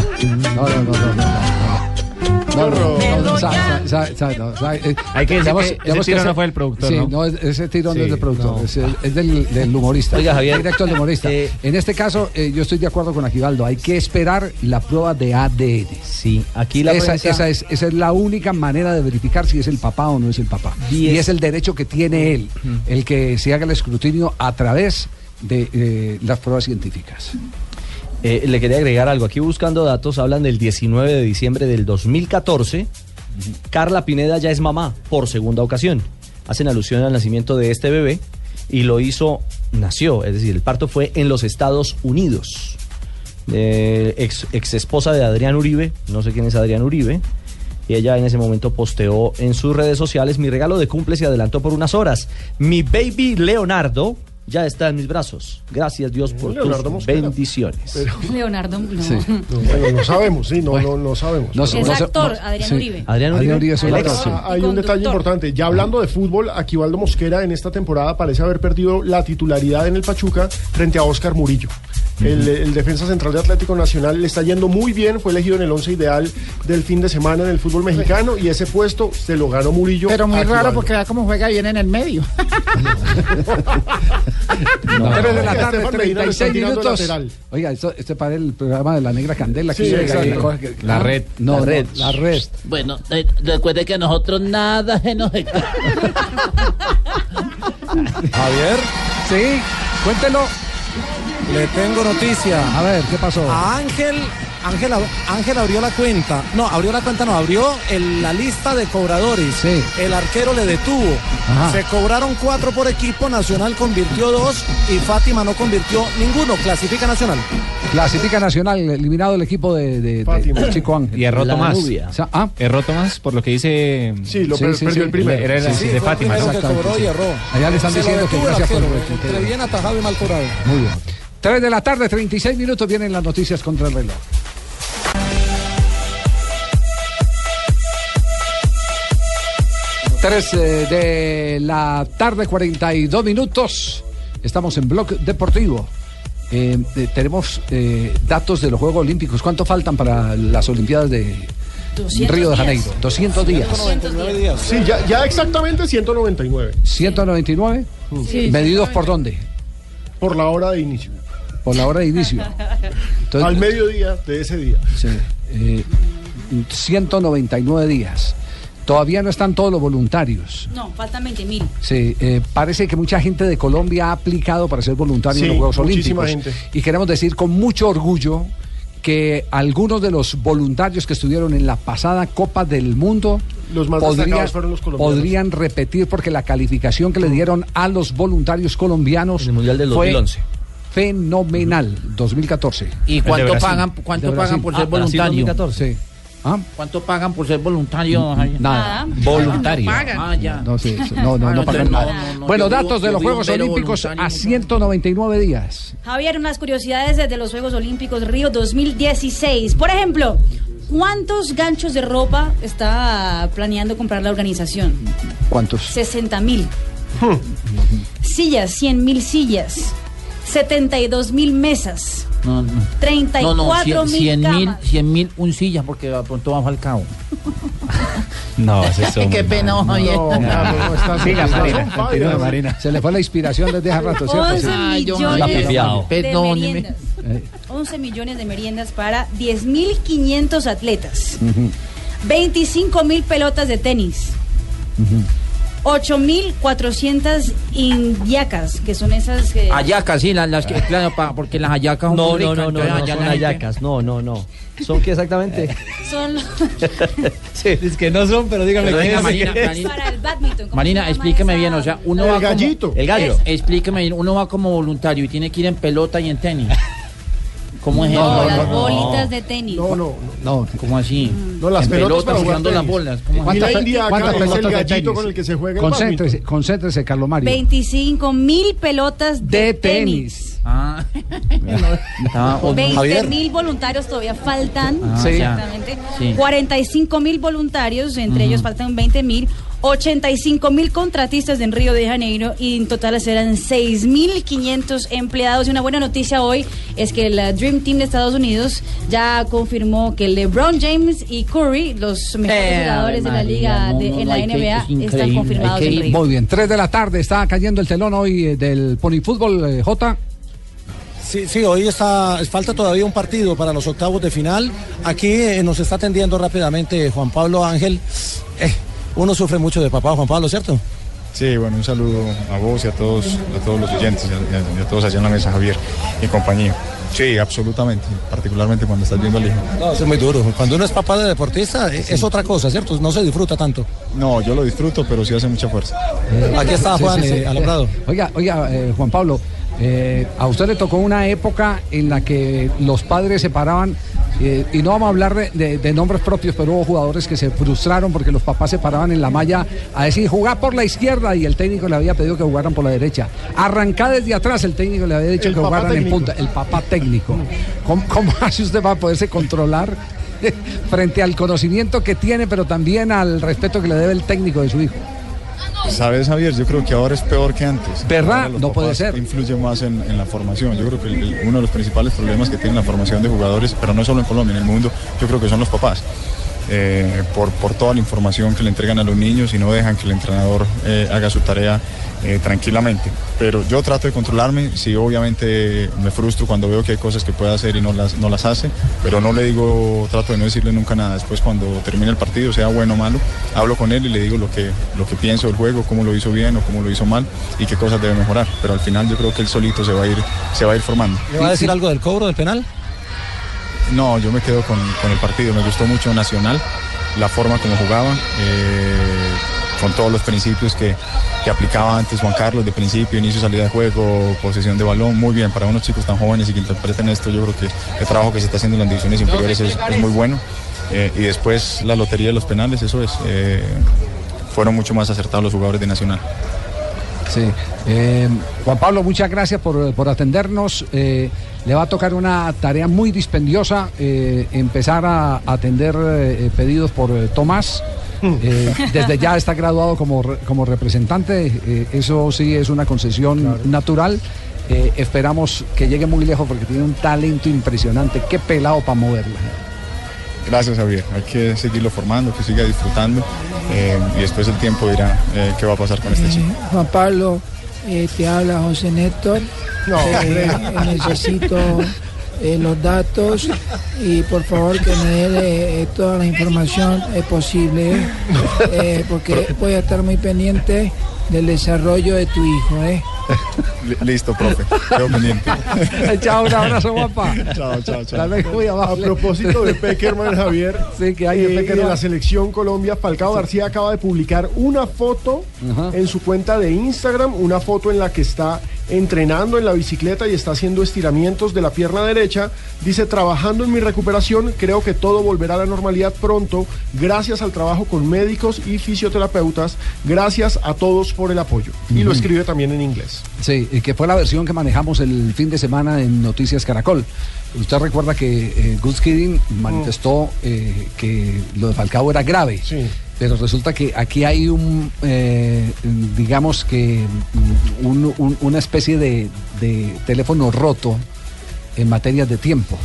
S7: no no no no no no, no, no, eh,
S11: Hay que decir que ese no fue del productor,
S7: Sí,
S11: ¿no?
S7: es- ese tiro no es del productor,
S11: no.
S7: es, el- es del, del humorista.
S19: Oiga, Javier.
S7: Directo al humorista. en este caso, eh, yo estoy de acuerdo con Aquivaldo. Hay que esperar la prueba de ADN.
S19: Sí, aquí la
S7: esa,
S19: prensa-
S7: esa es, esa es la única manera de verificar si es el papá o no es el papá.
S19: Diez.
S7: Y es el derecho que tiene él, el que se haga el escrutinio a través de eh, las pruebas científicas.
S19: Eh, le quería agregar algo. Aquí buscando datos, hablan del 19 de diciembre del 2014. Carla Pineda ya es mamá por segunda ocasión. Hacen alusión al nacimiento de este bebé y lo hizo, nació, es decir, el parto fue en los Estados Unidos. Eh, ex, ex esposa de Adrián Uribe, no sé quién es Adrián Uribe, y ella en ese momento posteó en sus redes sociales, mi regalo de cumple se adelantó por unas horas. Mi baby Leonardo ya está en mis brazos. Gracias Dios por
S9: Leonardo
S19: tus
S9: Mosquera.
S19: bendiciones.
S10: Leonardo, no.
S9: No, bueno, no sabemos, sí, no, no, no sabemos.
S10: Es actor, Adrián Uribe.
S19: Adrián Uribe.
S7: es un actor, sí.
S9: Hay un detalle importante. Ya hablando de fútbol, Aquivaldo Mosquera en esta temporada parece haber perdido la titularidad en el Pachuca frente a Oscar Murillo. el, el defensa central de Atlético Nacional, le está yendo muy bien, fue elegido en el once ideal del fin de semana en el fútbol mexicano y ese puesto se lo ganó Murillo.
S8: Pero muy raro porque vea cómo juega bien en el medio.
S7: Tres de la
S9: Oiga,
S7: tarde,
S9: Estefan Medina lo
S7: 36
S9: están tirando
S7: minutos. Oiga, esto, este para el programa de la Negra Candela.
S9: Sí,
S7: que
S11: La
S7: ah,
S11: red.
S7: No,
S11: La
S7: no,
S11: red.
S7: la red.
S12: Bueno, eh, recuerde que nosotros nada se nos
S16: Javier.
S7: Sí, cuéntelo.
S16: Le tengo noticia.
S7: A ver, ¿qué pasó?
S16: A Ángel, Ángel, ab- Ángel abrió la cuenta. No, abrió la cuenta, no, abrió el- la lista de cobradores.
S7: Sí.
S16: El arquero le detuvo.
S7: Ajá.
S16: Se cobraron cuatro por equipo, Nacional convirtió dos y Fátima no convirtió ninguno. Clasifica Nacional.
S7: Clasifica Nacional, eliminado el equipo de, de-
S9: Fátima.
S7: Chico Ángel.
S11: Y erró Tomás.
S19: Nubia.
S7: O sea, ah,
S11: Erró Tomás por lo que dice.
S9: Sí, lo
S7: Sí,
S9: per-
S7: sí,
S9: perdió
S7: sí.
S9: el primero.
S11: Era
S7: Sí,
S11: de Fátima.
S16: el primero que cobró
S7: sí.
S16: y erró.
S7: Allá le están
S16: Se lo
S7: diciendo que
S16: detuvo el
S7: gracias por
S16: arquero,
S7: el retuiteo.
S16: Entre bien atajado y mal cobrado.
S7: muy bien. 3 de la tarde, 36 minutos, vienen las noticias contra el reloj. Tres eh, de la tarde, 42 minutos. Estamos en Blog Deportivo. Eh, eh, tenemos eh, datos de los Juegos Olímpicos. ¿Cuánto faltan para las Olimpiadas de
S25: 200
S7: Río de. Janeiro? 200 días.
S16: 99 días.
S9: Sí, ya, ya exactamente 199
S7: 199.
S17: Sí,
S7: ¿Medidos por dónde?
S9: por la hora de inicio.
S7: Por la hora de inicio. Entonces,
S9: Al mediodía de ese día.
S7: Sí, eh, 199 días. Todavía no están todos los voluntarios.
S10: No, faltan 20 mil.
S7: Sí, eh, parece que mucha gente de Colombia ha aplicado para ser voluntario
S9: Sí,
S7: en los Juegos
S9: muchísima
S7: Olímpicos.
S9: gente.
S7: Y queremos decir con mucho orgullo que algunos de los voluntarios que estuvieron en la pasada Copa del Mundo
S9: Los más destacados fueron los colombianos.
S7: podrían repetir porque la calificación que le dieron a los voluntarios colombianos
S19: En el Mundial del
S7: fue
S19: 2011.
S7: fenomenal, 2014.
S12: ¿Y cuánto pagan, cuánto pagan por ser
S19: Ah,
S12: voluntario?
S19: 2014.
S7: ¿Ah?
S12: ¿Cuánto pagan por ser voluntario?
S7: Nada.
S11: Voluntario.
S17: Pagan.
S12: Ah, ya.
S7: No, sí, sí, no, no,
S12: Ah,
S7: no
S12: no,
S7: pagan
S12: no,
S7: nada.
S12: no, no,
S7: bueno, datos de los Juegos Olímpicos a
S12: muy
S7: 199 días.
S10: Javier, unas curiosidades de los Juegos Olímpicos Río 2016. Por ejemplo, ¿cuántos ganchos de ropa está planeando comprar la organización?
S7: ¿Cuántos?
S10: 60 mil. Sillas, 100 mil sillas. 72 mil mesas.
S12: No, no.
S10: 34
S12: No, no,
S10: mil
S12: 100 mil,
S10: camas.
S12: 100 mil un silla porque de pronto va Falcao.
S11: No, ese es
S12: Qué pena, Javier.
S9: No,
S11: Siga, Marina, continúe, Marina.
S7: Se le fue la inspiración desde hace rato, ¿cierto?
S10: 11
S7: Sí.
S12: Ay, yo-
S10: millones de meriendas.
S7: Eh,
S10: 11 millones de meriendas para 10.500 atletas.
S7: ujú,
S10: 25 mil pelotas de tenis.
S7: Ujú.
S10: 8.400 indiacas, que son esas que...
S12: Ayacas, sí, las, las que, claro, pa- porque las ayacas son
S19: No, no,
S12: ricas,
S19: no, no, no, son ayacas. No, no, no. ¿Son qué exactamente?
S10: Son
S19: sí, es que no son, pero dígame
S12: Pero
S19: qué es.
S12: Marina, Marina,
S10: para el badminton. ¿cómo
S12: Marina, explíqueme
S10: esa?
S12: bien, o sea, uno
S9: El
S12: va como-
S9: gallito.
S19: El gallo.
S12: explíqueme bien, uno va como voluntario y tiene que ir en pelota y en tenis. ¿Cómo es
S10: No,
S12: eso?
S10: las
S7: no,
S10: bolitas de tenis.
S9: No, no,
S7: No,
S12: ¿Cómo así?
S9: no, las
S12: En
S9: pelotas
S12: pelotas jugando las bolas.
S7: Pe-
S9: indiaca
S7: cuántas
S9: es el
S7: pelotas de tenis?
S9: con el que se juega el
S7: concéntrese,
S9: badminton.
S7: concéntrese, Carlos Mario.
S10: 25 mil pelotas de,
S7: de
S10: tenis.
S7: tenis.
S12: Ah. Ah, o-
S10: 20 mil voluntarios todavía faltan.
S12: Ah,
S7: Sí.
S10: Exactamente.
S12: Sí.
S10: 45 mil voluntarios, entre ellos faltan 20 mil. 85 mil contratistas en Río de Janeiro y en total serán 6.500 empleados. Y una buena noticia hoy es que el Dream Team de Estados Unidos ya confirmó que LeBron James y Curry, los mejores
S12: Eh,
S10: jugadores de la liga
S12: no,
S10: de-
S12: no,
S10: en
S12: no,
S10: la
S12: que-
S10: NBA
S12: es
S10: están confirmados en Río.
S7: Muy bien, 3 de la tarde, está cayendo el telón hoy eh, del Pony Fútbol, eh, J.
S16: Sí, sí, hoy está, falta todavía un partido para los octavos de final. Aquí eh, nos está atendiendo rápidamente Juan Pablo Ángel. Eh, uno sufre mucho de papá, Juan Pablo, ¿cierto?
S26: Sí, bueno, un saludo a vos y a todos, a todos los oyentes y a, y a todos allá en la mesa, Javier y compañía. Sí, absolutamente, particularmente cuando estás viendo al hijo.
S16: No, eso es muy duro. Cuando uno es papá de deportista, eh, es otra cosa, ¿cierto? No se disfruta tanto.
S26: No, yo lo disfruto, pero sí hace mucha fuerza.
S16: Aquí está
S7: Sí,
S16: Juan
S7: sí, sí.
S16: eh, Alambrado.
S7: Oiga, oiga, eh, Juan Pablo, eh, a usted le tocó una época en la que los padres se paraban, eh, y no vamos a hablar de, de- de nombres propios, pero hubo jugadores que se frustraron porque los papás se paraban en la malla a decir, jugá por la izquierda, y el técnico le había pedido que jugaran por la derecha. Arrancá desde atrás, el técnico le había dicho
S9: El
S7: que jugaran en punta, el papá técnico. ¿Cómo, cómo hace usted para poderse controlar frente al conocimiento que tiene, pero también al respeto que le debe el técnico de su hijo?
S26: Sabes, Javier, yo creo que ahora es peor que antes.
S7: ¿Verdad? No puede ser.
S26: Influye más en, en la formación. Yo creo que el- el- uno de los principales problemas que tiene la formación de jugadores, pero no solo en Colombia, en el mundo, yo creo que son los papás. Eh, por, por toda la información que le entregan a los niños y no dejan que el entrenador eh, haga su tarea eh, tranquilamente. Pero yo trato de controlarme, sí, obviamente me frustro cuando veo que hay cosas que puede hacer y no las, no las hace, pero no le digo, trato de no decirle nunca nada. Después cuando termine el partido, sea bueno o malo, hablo con él y le digo lo que, lo que pienso del juego, cómo lo hizo bien o cómo lo hizo mal y qué cosas debe mejorar. Pero al final yo creo que él solito se va a ir, se va a ir formando.
S22: ¿Le va a decir algo del cobro del penal?
S26: No, yo me quedo con, con el partido. Me gustó mucho Nacional, la forma como jugaba, eh, con todos los principios que, que aplicaba antes Juan Carlos, de principio, inicio, salida de juego, posesión de balón. Muy bien, para unos chicos tan jóvenes y que interpreten esto, yo creo que el trabajo que se está haciendo en las divisiones inferiores es, es muy bueno. Eh, y después la lotería de los penales, eso es. eh, fueron mucho más acertados los jugadores de Nacional.
S7: Sí. Eh, Juan Pablo, muchas gracias por, por atendernos. Eh, le va a tocar una tarea muy dispendiosa, eh, empezar a atender eh, pedidos por eh, Tomás. Eh, desde ya está graduado como, como representante, eh, eso sí es una concesión natural. Eh, esperamos que llegue muy lejos porque tiene un talento impresionante. Qué pelado para moverla.
S26: Gracias, Javier. Hay que seguirlo formando, que siga disfrutando eh, y después el tiempo dirá eh, qué va a pasar con este chico.
S8: Juan Pablo, eh, te habla José Néstor.
S26: No,
S8: Eh, necesito eh, los datos y por favor que me dé eh, toda la información eh, posible, eh, porque voy a estar muy pendiente del desarrollo de tu hijo. ¿eh?
S26: Li- Listo, profe. Quedo pendiente.
S7: chao, un abrazo, guapa.
S26: Chao, chao, chao.
S7: Muy
S9: A propósito de Peckerman, Javier,
S7: Sí, que hay de
S9: eh,
S7: Peckerman.
S9: en la selección Colombia, Falcao García acaba de publicar una foto en su cuenta de Instagram, una foto en la que está entrenando en la bicicleta y está haciendo estiramientos de la pierna derecha. Dice, trabajando en mi recuperación, creo que todo volverá a la normalidad pronto, gracias al trabajo con médicos y fisioterapeutas, gracias a todos por el apoyo. Y lo escribe también en inglés.
S7: Sí, que fue la versión que manejamos el fin de semana en Noticias Caracol. Usted recuerda que eh, Gus manifestó eh, que lo de Falcao era grave. Pero resulta que aquí hay un, eh, digamos que mm, un- un- una especie de, de teléfono roto en materia de tiempos.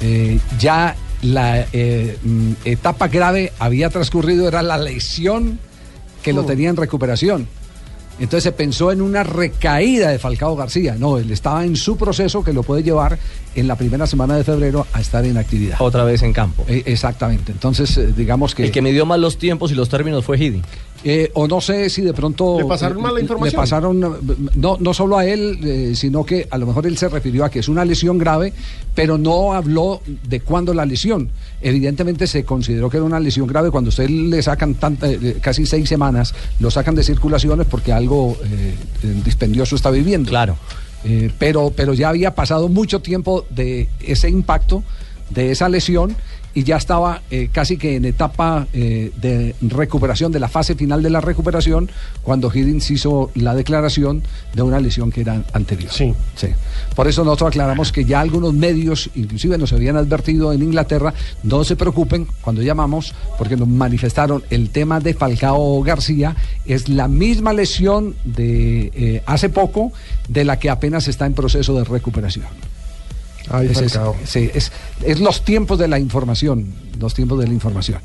S7: Eh, ya la mm, etapa grave había transcurrido, era la lesión que lo
S9: Oh.
S7: tenía en recuperación. Entonces se pensó en una recaída de Falcao García. No, él estaba en su proceso que lo puede llevar en la primera semana de febrero a estar en actividad.
S19: Otra vez en campo.
S7: Eh, exactamente. Entonces, eh, digamos que.
S19: El que midió mal los tiempos y los términos fue Hiddink.
S7: Eh, o no sé si de pronto.
S9: ¿Le pasaron
S7: eh,
S9: mal la
S7: le
S9: información?
S7: pasaron, no, no solo a él, eh, sino que a lo mejor él se refirió a que es una lesión grave, pero no habló de cuándo la lesión. Evidentemente se consideró que era una lesión grave cuando usted le sacan tanta- eh, casi seis semanas, lo sacan de circulaciones porque algo eh, eh, dispendioso está viviendo.
S19: Claro.
S7: Eh, pero, pero ya había pasado mucho tiempo de ese impacto, de esa lesión, y ya estaba eh, casi que en etapa eh, de recuperación, de la fase final de la recuperación, cuando Higgins hizo la declaración de una lesión que era anterior.
S9: Sí.
S7: Por eso nosotros aclaramos que ya algunos medios, inclusive nos habían advertido en Inglaterra, no se preocupen cuando llamamos, porque nos manifestaron el tema de Falcao García, es la misma lesión de eh, hace poco de la que apenas está en proceso de recuperación.
S9: Ay,
S7: Es- es-
S9: Falcao.
S7: sí, es, es los tiempos de la información, los tiempos de la información.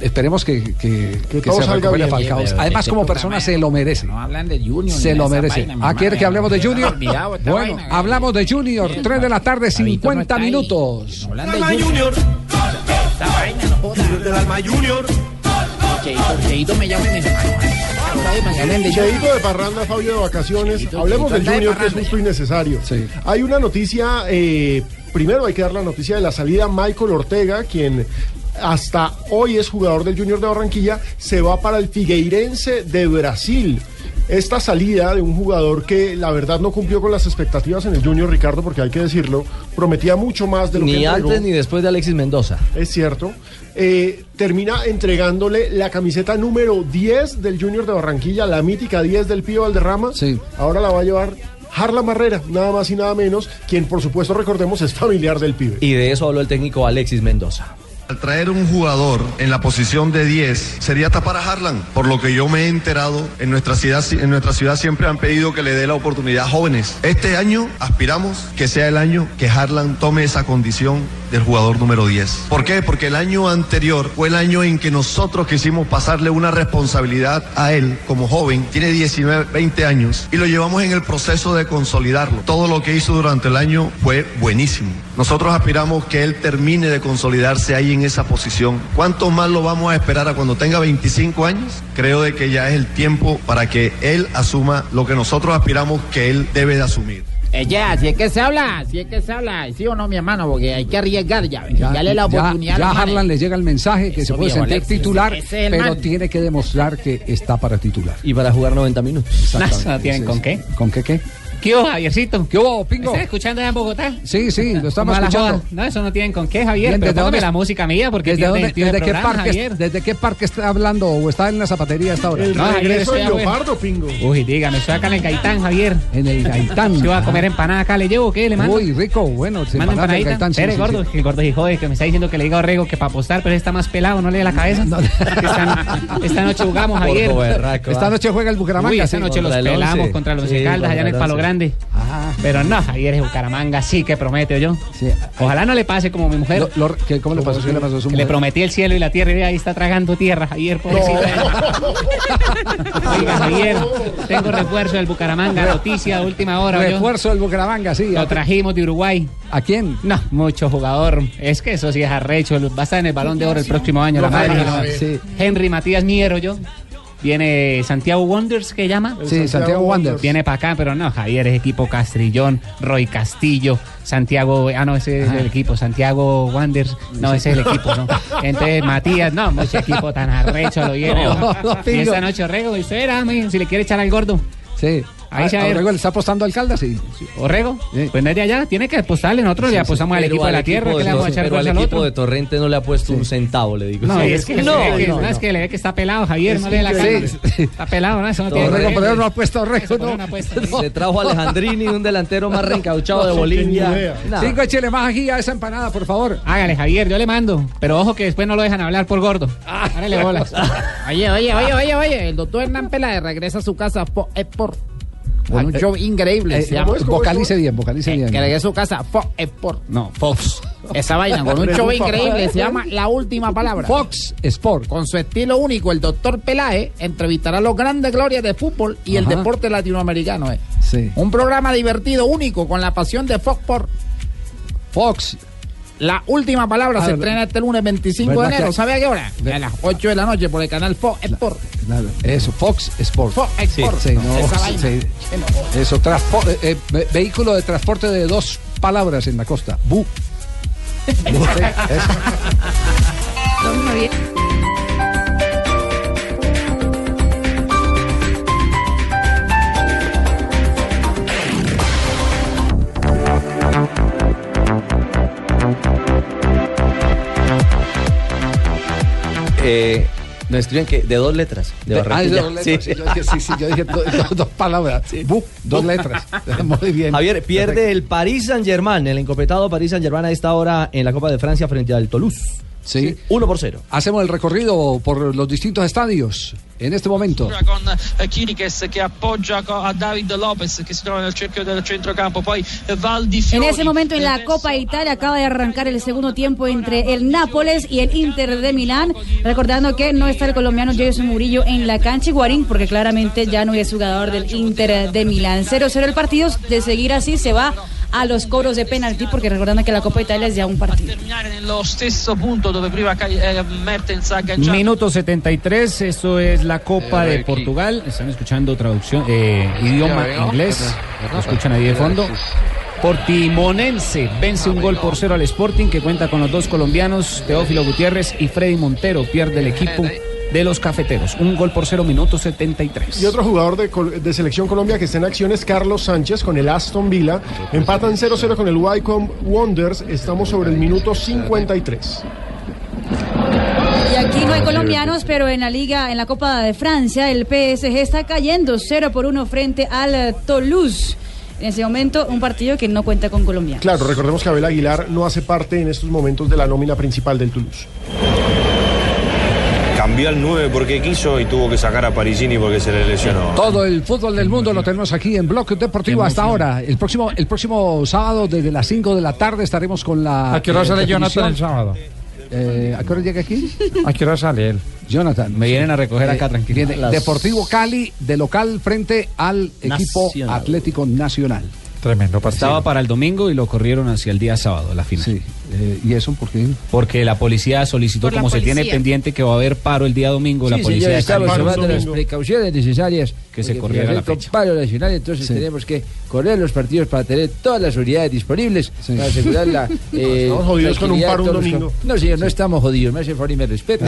S7: Esperemos que, que, que
S9: todo
S7: se recupere
S9: bien.
S7: Falcao. Además,
S9: este
S7: como persona se lo merece.
S18: No hablan de Junior.
S7: Se lo merece.
S18: vaina,
S7: Ah, ¿quiere que hablemos de Junior? Bueno,
S18: vaina.
S7: hablamos de Junior. 3 de la tarde,
S18: Fabito no
S7: 50
S18: está ahí.
S7: minutos.
S18: Hablan de Junior. Esta vaina no joda.
S27: del Alma Junior.
S18: Cheito, Cheito me llama y me dice,
S9: Cheito de parranda, Fabio de vacaciones. Hablemos del Junior, que es justo y necesario. Hay una noticia, eh, primero hay que dar la noticia de la salida Michael Ortega, quien hasta hoy es jugador del Junior de Barranquilla, se va para el Figueirense de Brasil. Esta salida de un jugador que la verdad no cumplió con las expectativas en el Junior, Ricardo, porque hay que decirlo, prometía mucho más de lo que
S19: Ni antes ni después de Alexis Mendoza.
S9: Es cierto. Eh, termina entregándole la camiseta número 10 del Junior de Barranquilla, la mítica 10 del Pío Valderrama.
S7: Sí.
S9: Ahora la va a llevar Harla Marrera, nada más y nada menos, quien por supuesto recordemos es familiar del pibe.
S19: Y de eso habló el técnico Alexis Mendoza.
S27: Al traer un jugador en la posición de 10 sería tapar a Harlan. Por lo que yo me he enterado, en nuestra ciudad, en nuestra ciudad siempre han pedido que le dé la oportunidad a jóvenes. Este año aspiramos que sea el año que Harlan tome esa condición del jugador número 10. ¿Por qué? Porque el año anterior fue el año en que nosotros quisimos pasarle una responsabilidad a él como joven. Tiene 19, 20 años y lo llevamos en el proceso de consolidarlo. Todo lo que hizo durante el año fue buenísimo. Nosotros aspiramos que él termine de consolidarse ahí en esa posición. ¿Cuánto más lo vamos a esperar a cuando tenga 25 años? Creo de que ya es el tiempo para que él asuma lo que nosotros aspiramos que él debe de asumir.
S12: Ya, si es que se habla, si es que se habla, sí o no, mi hermano, porque hay que arriesgar ya, ya, dale la oportunidad.
S7: Ya,
S12: a.
S7: Harlan le llega el mensaje que se puede
S12: viejo
S7: sentir titular,
S12: es
S7: pero
S12: man.
S7: tiene que demostrar que está para titular.
S19: Y para jugar 90 minutos.
S7: Exactamente.
S11: ¿No tienen
S7: Sí,
S11: con qué?
S7: ¿Con qué qué?
S11: ¿Qué hubo, Javiercito?
S7: ¿Qué hubo, Pingo?
S11: ¿Estás escuchando allá en Bogotá?
S7: Sí, sí, lo estamos
S11: ¿Cómo va la
S7: escuchando.
S11: No, eso no tienen con qué, Javier.
S7: Bien,
S11: Pero
S7: ¿desde
S11: póngame
S7: dónde-
S11: la música mía porque
S7: ¿Desde,
S11: tiene,
S7: dónde-
S11: tiene
S7: desde qué
S11: programa,
S7: parque,
S11: Javier.
S7: ¿Desde qué parque está hablando o está en la zapatería hasta ahora?
S9: El
S11: No, Javier,
S9: regreso
S11: estoy.
S9: Leopardo, Pingo.
S11: Uy, dígame, estoy acá en el Gaitán, Javier.
S7: En el Gaitán.
S11: Yo voy a comer empanada acá, ¿le llevo o qué? ¿Le mando?
S7: Uy, rico, bueno. se
S11: Manda empanadita.
S7: Gaitán, sí,
S11: Espere,
S7: sí,
S11: gordo,
S7: sí.
S11: que el gordo hijo de que me está diciendo que le diga a Orrego que para apostar, pero él está más pelado, no le dé la cabeza. esta, esta noche jugamos, Javier.
S7: Esta
S19: ah.
S7: noche juega el Bucaramanga.
S11: Uy, esta noche los pelamos contra los Caldas allá en el
S19: el
S11: Palo
S19: once.
S11: Grande. Pero no, Javier es Bucaramanga, sí que promete yo. Ojalá no le pase como mi mujer.
S7: Lo- lo- ¿qué- ¿Cómo le pasó? ¿Qué le pasó a su
S11: Que le
S7: mujer?
S11: prometí el cielo y la tierra y ahí está tragando tierra, Javier, pobrecita. Oiga, Javier, tengo refuerzo del Bucaramanga, noticia de última hora.
S7: Refuerzo del Bucaramanga, sí.
S11: Lo trajimos de Uruguay.
S7: ¿A quién?
S11: No, mucho jugador. Es que eso sí es arrecho. Va a estar en el Balón de Oro el próximo año. La madre
S7: sí.
S11: Henry Matías Miero, yo. Viene Santiago Wonders, que llama.
S7: Sí, Santiago Wanderers.
S11: Viene para acá, pero no, Javier es equipo Castrillón, Roy Castillo, Santiago, ah, no, ese es el equipo, Santiago Wanderers, no, ese es el equipo, no. Entonces, Matías, no, mucho equipo tan arrecho lo viene.
S7: No,
S11: ¿no? esta noche Orrego, y era, si le quiere echar al gordo.
S7: Sí.
S11: Ahí se
S7: Ah. Orrego le está apostando al Caldas, sí.
S11: Orrego, pues no es de allá, tiene que apostarle, nosotros le apostamos al equipo de la
S19: equipo
S11: tierra, que
S19: de
S11: le vamos a echar
S19: Pero al
S11: al
S19: equipo
S11: otro.
S19: de Torrente no le ha puesto un centavo, le digo.
S11: No, es que,
S19: no,
S11: ve que,
S19: no,
S11: no, es que le ve que está pelado, Javier, no le dé la cara.
S19: Sí.
S11: Está pelado, ¿no? Eso no tiene
S19: Orrego,
S11: que
S19: pero
S7: no ha puesto Orrego,
S11: no.
S19: Se trajo a Alejandrini, un delantero más reencauchado de Bolivia.
S7: Cinco, échele más aquí a esa empanada, por favor.
S11: Hágale, Javier, yo le mando. Pero ojo que después no lo dejan hablar por gordo. Hágale bolas.
S12: Oye, oye, oye, oye, oye, el doctor Hernán Peláez regresa a su casa eh, por con un show
S7: eh,
S12: increíble.
S7: eh,
S12: se llama.
S7: vocalice bien, vocalice
S12: Eh,
S7: bien.
S12: Que regresa a su casa, fo- eh, por
S11: No, Fox.
S12: esa vaina, con un show increíble. Se llama La Última Palabra.
S7: Fox Sport.
S12: Con su estilo único, el doctor Peláez entrevistará a los grandes glorias de fútbol y el deporte latinoamericano. eh.
S7: Sí.
S12: Un programa divertido, único, con la pasión de Fox por
S7: Fox.
S12: La última palabra
S7: Ah,
S12: se
S7: ¿verdad?
S12: estrena este lunes 25 de
S7: ¿Verdad
S12: enero. ¿Sabe a qué hora? A las 8 de la noche por el canal Fox Sport.
S7: Claro, Eso, Fox Sport.
S12: Fox Sport.
S7: Sí, no,
S12: Esa vaina.
S7: sí. Eso, transpo- eh, eh, ve- vehículo de transporte de dos palabras en la costa. Bu. Bu, sí, eso.
S19: Eh, nos escriben que de dos letras. De
S7: De- ah, de dos letras, sí, yo dije, sí, sí, yo dije do- do- dos palabras. Bu, dos letras. Muy bien.
S19: Javier, pierde el Paris Saint Germain, el encopetado Paris Saint Germain a esta hora en la Copa de Francia frente al Toulouse.
S7: Sí.
S19: 1 por 0.
S7: Hacemos el recorrido por los distintos estadios en este momento.
S28: con eh, Chiriches che appoggia a David Lopez che si trova nel cerchio del centrocampo poi eh,
S10: En ese momento en la Copa Italia acaba de arrancar el segundo tiempo entre el Nápoles y el Inter de Milán. Recordando que no está el colombiano Jason Murillo en la cancha y Guarín porque claramente ya no es jugador del Inter de Milán. 0-0 el partido. De seguir así se va a los cobros de penalti porque recordando que la Copa Italia es ya un partido.
S28: eh,
S11: Minuto 73, esto es la Copa de Portugal. Están escuchando traducción, eh, idioma inglés. Lo escuchan ahí de fondo. Portimonense vence un gol por cero al Sporting que cuenta con los dos colombianos, Teófilo Gutiérrez y Freddy Montero. Pierde el equipo de los cafeteros. Un gol por cero, minuto 73.
S9: Y otro jugador de, Selección Colombia que está en acción es Carlos Sánchez con el Aston Villa. Empatan 0-0 con el Wycombe Wonders. Estamos sobre el minuto 53.
S10: Y aquí no hay colombianos, pero en la Liga, en la Copa de Francia, el PSG está cayendo 0 por 1 frente al Toulouse. en ese momento un partido que no cuenta con colombianos.
S9: Claro, recordemos que Abel Aguilar no hace parte en estos momentos de la nómina principal del Toulouse.
S29: Cambió al 9 porque quiso y tuvo que sacar a Parigini porque se le lesionó.
S7: Todo el fútbol del mundo lo tenemos aquí en Bloque Deportivo hasta ahora. El próximo, el próximo sábado, desde las 5 de la tarde, estaremos con la.
S14: ¿A qué hora
S7: eh,
S14: sale Jonathan el sábado?
S7: Eh, ¿A qué hora llega aquí?
S14: ¿A qué hora sale él?
S7: Jonathan.
S11: Me vienen a recoger acá, tranquilo.
S7: Viene
S11: Las-
S7: Deportivo Cali de local frente al equipo
S11: Nacional.
S7: Atlético Nacional.
S14: Tremendo
S11: Estaba para el domingo y lo corrieron hacia el día sábado, la final.
S7: Sí. Eh, ¿Y eso por qué?
S11: Porque la policía solicitó,
S7: Por la
S11: como se tiene
S7: policía.
S11: pendiente que va a haber paro el día domingo, la
S18: Sí,
S11: policía
S18: señor, estamos tomando las precauciones necesarias
S11: Que se corriera la fecha.
S18: paro nacional, entonces
S11: Sí.
S18: tenemos que correr los partidos para tener todas las unidades disponibles para asegurar la. eh,
S9: Estamos jodidos con un paro un domingo.
S18: No, señor, no estamos jodidos. Me hace favor y me respeta.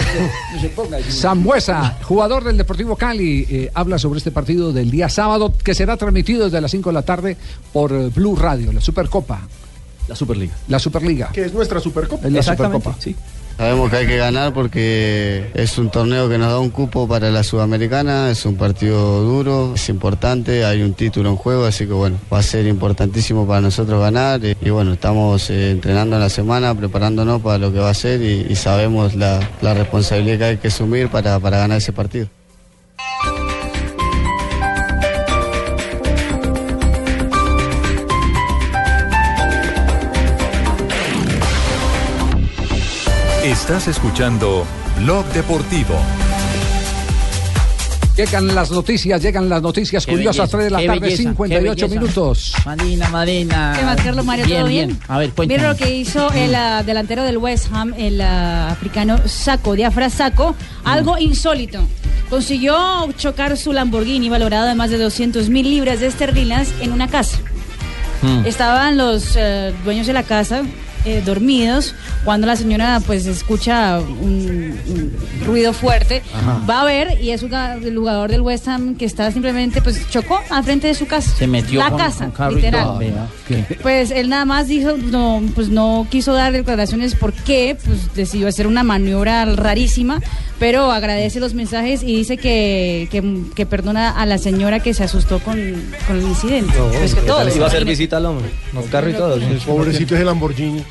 S18: No se ponga.
S7: Sambuesa, jugador del Deportivo Cali, eh, habla sobre este partido del día sábado que será transmitido desde las 5 de la tarde por Blue Radio, la Supercopa.
S19: La Superliga.
S7: La Superliga.
S9: Que es nuestra Supercopa.
S7: Es la
S19: Exactamente,
S7: Supercopa.
S19: sí.
S30: Sabemos que hay que ganar porque es un torneo que nos da un cupo para la Sudamericana, es un partido duro, es importante, hay un título en juego, así que bueno, va a ser importantísimo para nosotros ganar y, y bueno, estamos eh, entrenando en la semana, preparándonos para lo que va a ser y, y sabemos la, la responsabilidad que hay que asumir para, para ganar ese partido.
S31: Estás escuchando Blog Deportivo.
S7: Llegan las noticias, llegan las noticias
S12: Qué
S7: curiosas,
S12: belleza,
S7: 3 de la tarde,
S12: belleza,
S7: 58
S12: qué belleza.
S7: minutos.
S12: Marina, Marina.
S10: ¿Qué más, Carlos Mario? ¿Todo bien?
S12: A ver, cuéntame.
S10: Mira lo que hizo el ah, delantero del West Ham, el ah, africano Saco, Diafra Saco, algo insólito. Consiguió chocar su Lamborghini valorado de más de 200 mil libras de esterlinas en una casa. Estaban los eh, dueños de la casa eh, dormidos cuando la señora pues escucha un, un ruido fuerte,
S12: Ajá.
S10: va a ver y es un el jugador del West Ham que está simplemente pues chocó al frente de su casa.
S12: Se metió
S10: la
S12: con,
S10: casa,
S12: con
S10: literal.
S12: todo.
S10: Pues él nada más dijo, no, pues no quiso dar declaraciones por qué, pues decidió hacer una maniobra rarísima, pero agradece los mensajes y dice que, que, que perdona a la señora que se asustó con, con el incidente. Pues que todos,
S19: Iba a hacer visita al hombre. Con carro y todo.
S9: Pobrecito es el Lamborghini.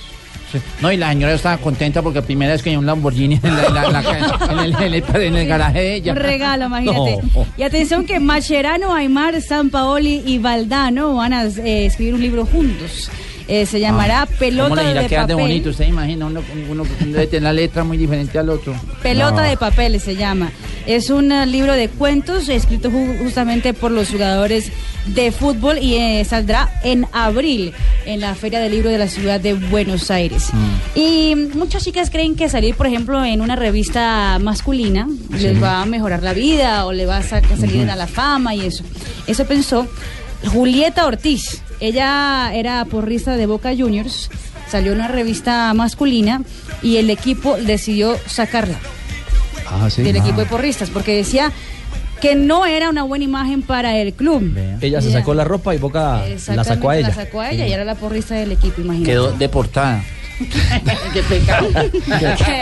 S12: No, y la señora estaba contenta porque la primera vez que hay un Lamborghini en, la- la- la- en el, en el- en el garaje de ella.
S10: Un regalo, imagínate.
S12: No.
S10: Y atención que Macherano, Aymar, San Paoli y Valdano van a eh, escribir un libro juntos. Eh, se llamará
S12: Ah, ¿Cómo
S10: Pelota de papel.
S12: bonito? ¿Usted imagina? Uno, uno debe tener la letra muy diferente al otro.
S10: Pelota
S12: No.
S10: de papel se llama. Es un eh, libro de cuentos escrito ju- justamente por los jugadores de fútbol y eh, saldrá en abril en la Feria del Libro de la ciudad de Buenos Aires. Y mm, muchas chicas creen que salir, por ejemplo, en una revista masculina les va a mejorar la vida o le va a sa- salir a la fama y eso. Eso pensó Julieta Ortiz. Ella era porrista de Boca Juniors, salió en una revista masculina y el equipo decidió sacarla
S7: Ah, sí.
S10: del
S7: Ah.
S10: equipo de porristas porque decía que no era una buena imagen para el club.
S19: Ella se sacó la ropa y Boca la sacó a ella.
S10: La sacó a ella y era la porrista del equipo, imagínate.
S12: Quedó deportada. Qué pecado.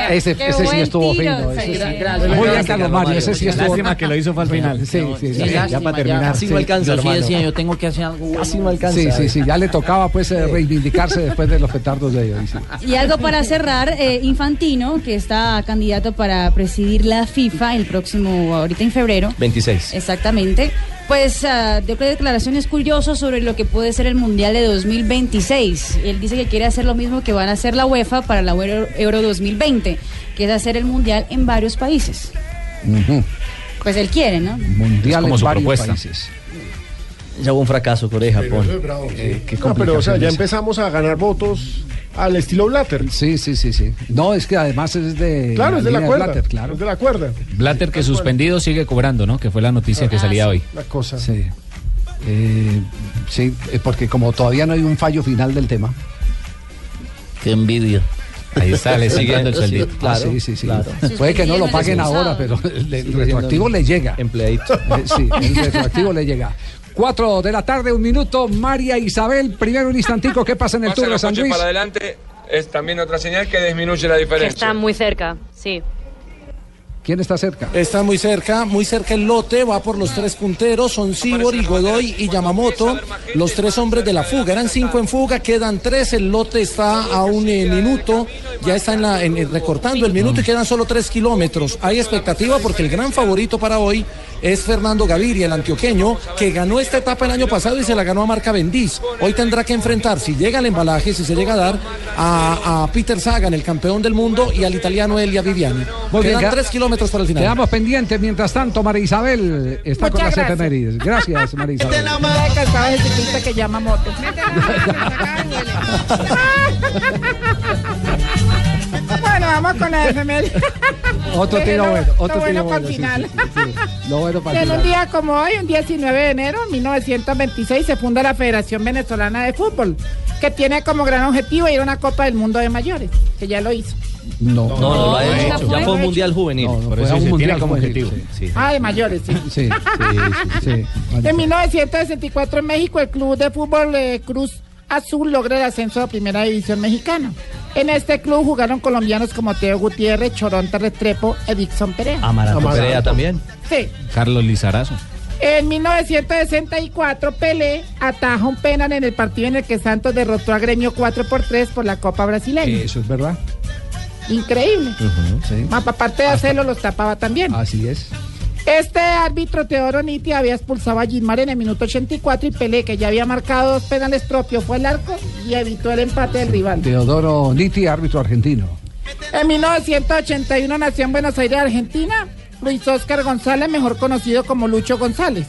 S7: Ese,
S10: Qué
S7: ese sí estuvo
S10: tiro,
S7: fino. ese
S10: sí,
S7: sí.
S10: sí.
S12: Gracias.
S7: Muy bien, Carlos Mario. Ese sí estuvo.
S11: Lástima que lo hizo fue al final.
S7: Sí, sí, sí.
S12: Sí,
S7: ya,
S12: lástima,
S7: para terminar.
S19: Casi no alcanza,
S12: sí
S19: hermano.
S12: decía, yo tengo que hacer algo.
S19: Casi no alcanza.
S7: Sí, sí, sí. Ya le tocaba pues eh, reivindicarse después de los petardos de sí.
S10: Y algo para cerrar, eh, Infantino, que está candidato para presidir la FIFA el próximo, ahorita en febrero,
S19: 26.
S10: Exactamente. Pues ah, dio declaraciones curiosas sobre lo que puede ser el Mundial de 2026. Él dice que quiere hacer lo mismo que van a hacer la UEFA para la Euro, Euro 2020, que es hacer el Mundial en varios países. Pues él quiere, ¿no?
S7: Mundial
S19: como
S7: en
S19: su
S7: varios
S19: propuesta.
S7: países.
S19: Ya hubo un fracaso Corea y Japón.
S7: Eh,
S9: No, pero o sea, ya empezamos a ganar votos al estilo Blatter.
S7: Sí, sí, sí, sí. No, es que además es de.
S9: Claro, es de la cuerda.
S7: Blatter, claro.
S9: Es de la cuerda.
S11: Blatter que suspendido sigue cobrando, ¿no? Que fue la noticia
S7: Ah,
S11: que salía hoy.
S9: La cosa.
S7: Sí. Eh, sí, eh, porque como todavía no hay un fallo final del tema.
S12: Qué envidia.
S11: Ahí está, le sigue dando el sueldito.
S7: Ah, sí, sí, sí. Puede que no lo paguen ahora, pero el, el retroactivo le llega.
S19: Empleadito.
S7: Eh, sí, el retroactivo le llega. Cuatro de la tarde, un minuto. María Isabel, primero un instantico. ¿Qué pasa en el Tour de
S32: los
S7: San Luis?
S32: para adelante es también otra señal que disminuye la
S33: Que
S32: diferencia.
S33: está muy cerca, sí.
S7: ¿Quién está cerca?
S22: Está muy cerca, muy cerca el lote, va por los tres punteros, son Sibori, Godoy y Yamamoto, los tres hombres de la fuga. Eran cinco en fuga, quedan tres, el lote está a un eh, minuto, ya está en la, en- en- recortando el minuto y quedan solo tres kilómetros. Hay expectativa porque el gran favorito para hoy es Fernando Gaviria, el antioqueño, que ganó esta etapa el año pasado y se la ganó a Marca Bendiz. Hoy tendrá que enfrentar, si llega el embalaje, si se llega a dar, a, a Peter Sagan, el campeón del mundo, y al italiano Elia Viviani.
S7: Muy
S22: Quedan
S7: queda-
S22: tres kilómetros para el final.
S7: Quedamos pendientes. Mientras tanto, María Isabel está con las
S8: gracias.
S7: efemérides. Gracias, María Isabel.
S8: Que llama moto. vamos con la efeméride.
S7: Otro tiro
S8: lo-
S7: bueno, otro
S8: bueno
S7: tiro
S8: para
S7: bueno.
S8: el
S7: sí,
S8: final.
S7: sí, sí, sí. Lo bueno para el
S8: En un día como hoy, un 19 de enero de 1926, se funda la Federación Venezolana de Fútbol, que tiene como gran objetivo ir a una Copa del Mundo de mayores, que ya lo hizo.
S7: No,
S19: No, no lo ha
S8: Ya
S19: hecho.
S8: fue.
S19: Ya fue un mundial juvenil.
S7: Por eso dice, tiene como objetivo.
S19: Sí.
S8: Ah, de mayores, sí.
S7: Sí, sí, sí.
S8: En 1964 en México el club de fútbol eh, Cruz Azul logra el ascenso a Primera División Mexicana. En este club jugaron colombianos como Teo Gutiérrez, Choronta Restrepo, Edixon Perea.
S19: Amaranto
S8: Amaranto.
S19: Perea también.
S8: Sí.
S11: Carlos Lizarazo.
S8: En 1964 Pelé ataja un penal en el partido en el que Santos derrotó a Gremio 4 por 3 por la Copa Brasileña.
S7: Eso es verdad.
S8: Increíble.
S7: Sí.
S8: Más aparte de hacerlo, los tapaba también.
S7: Así es.
S8: Este árbitro Teodoro Niti había expulsado a Gilmar en el minuto 84 y Pelé, que ya había marcado dos penales propios, fue al arco y evitó el empate del rival.
S7: Teodoro Nitti, árbitro argentino.
S8: En 1981 nació en Buenos Aires, Argentina, Luis Oscar González, mejor conocido como Lucho González.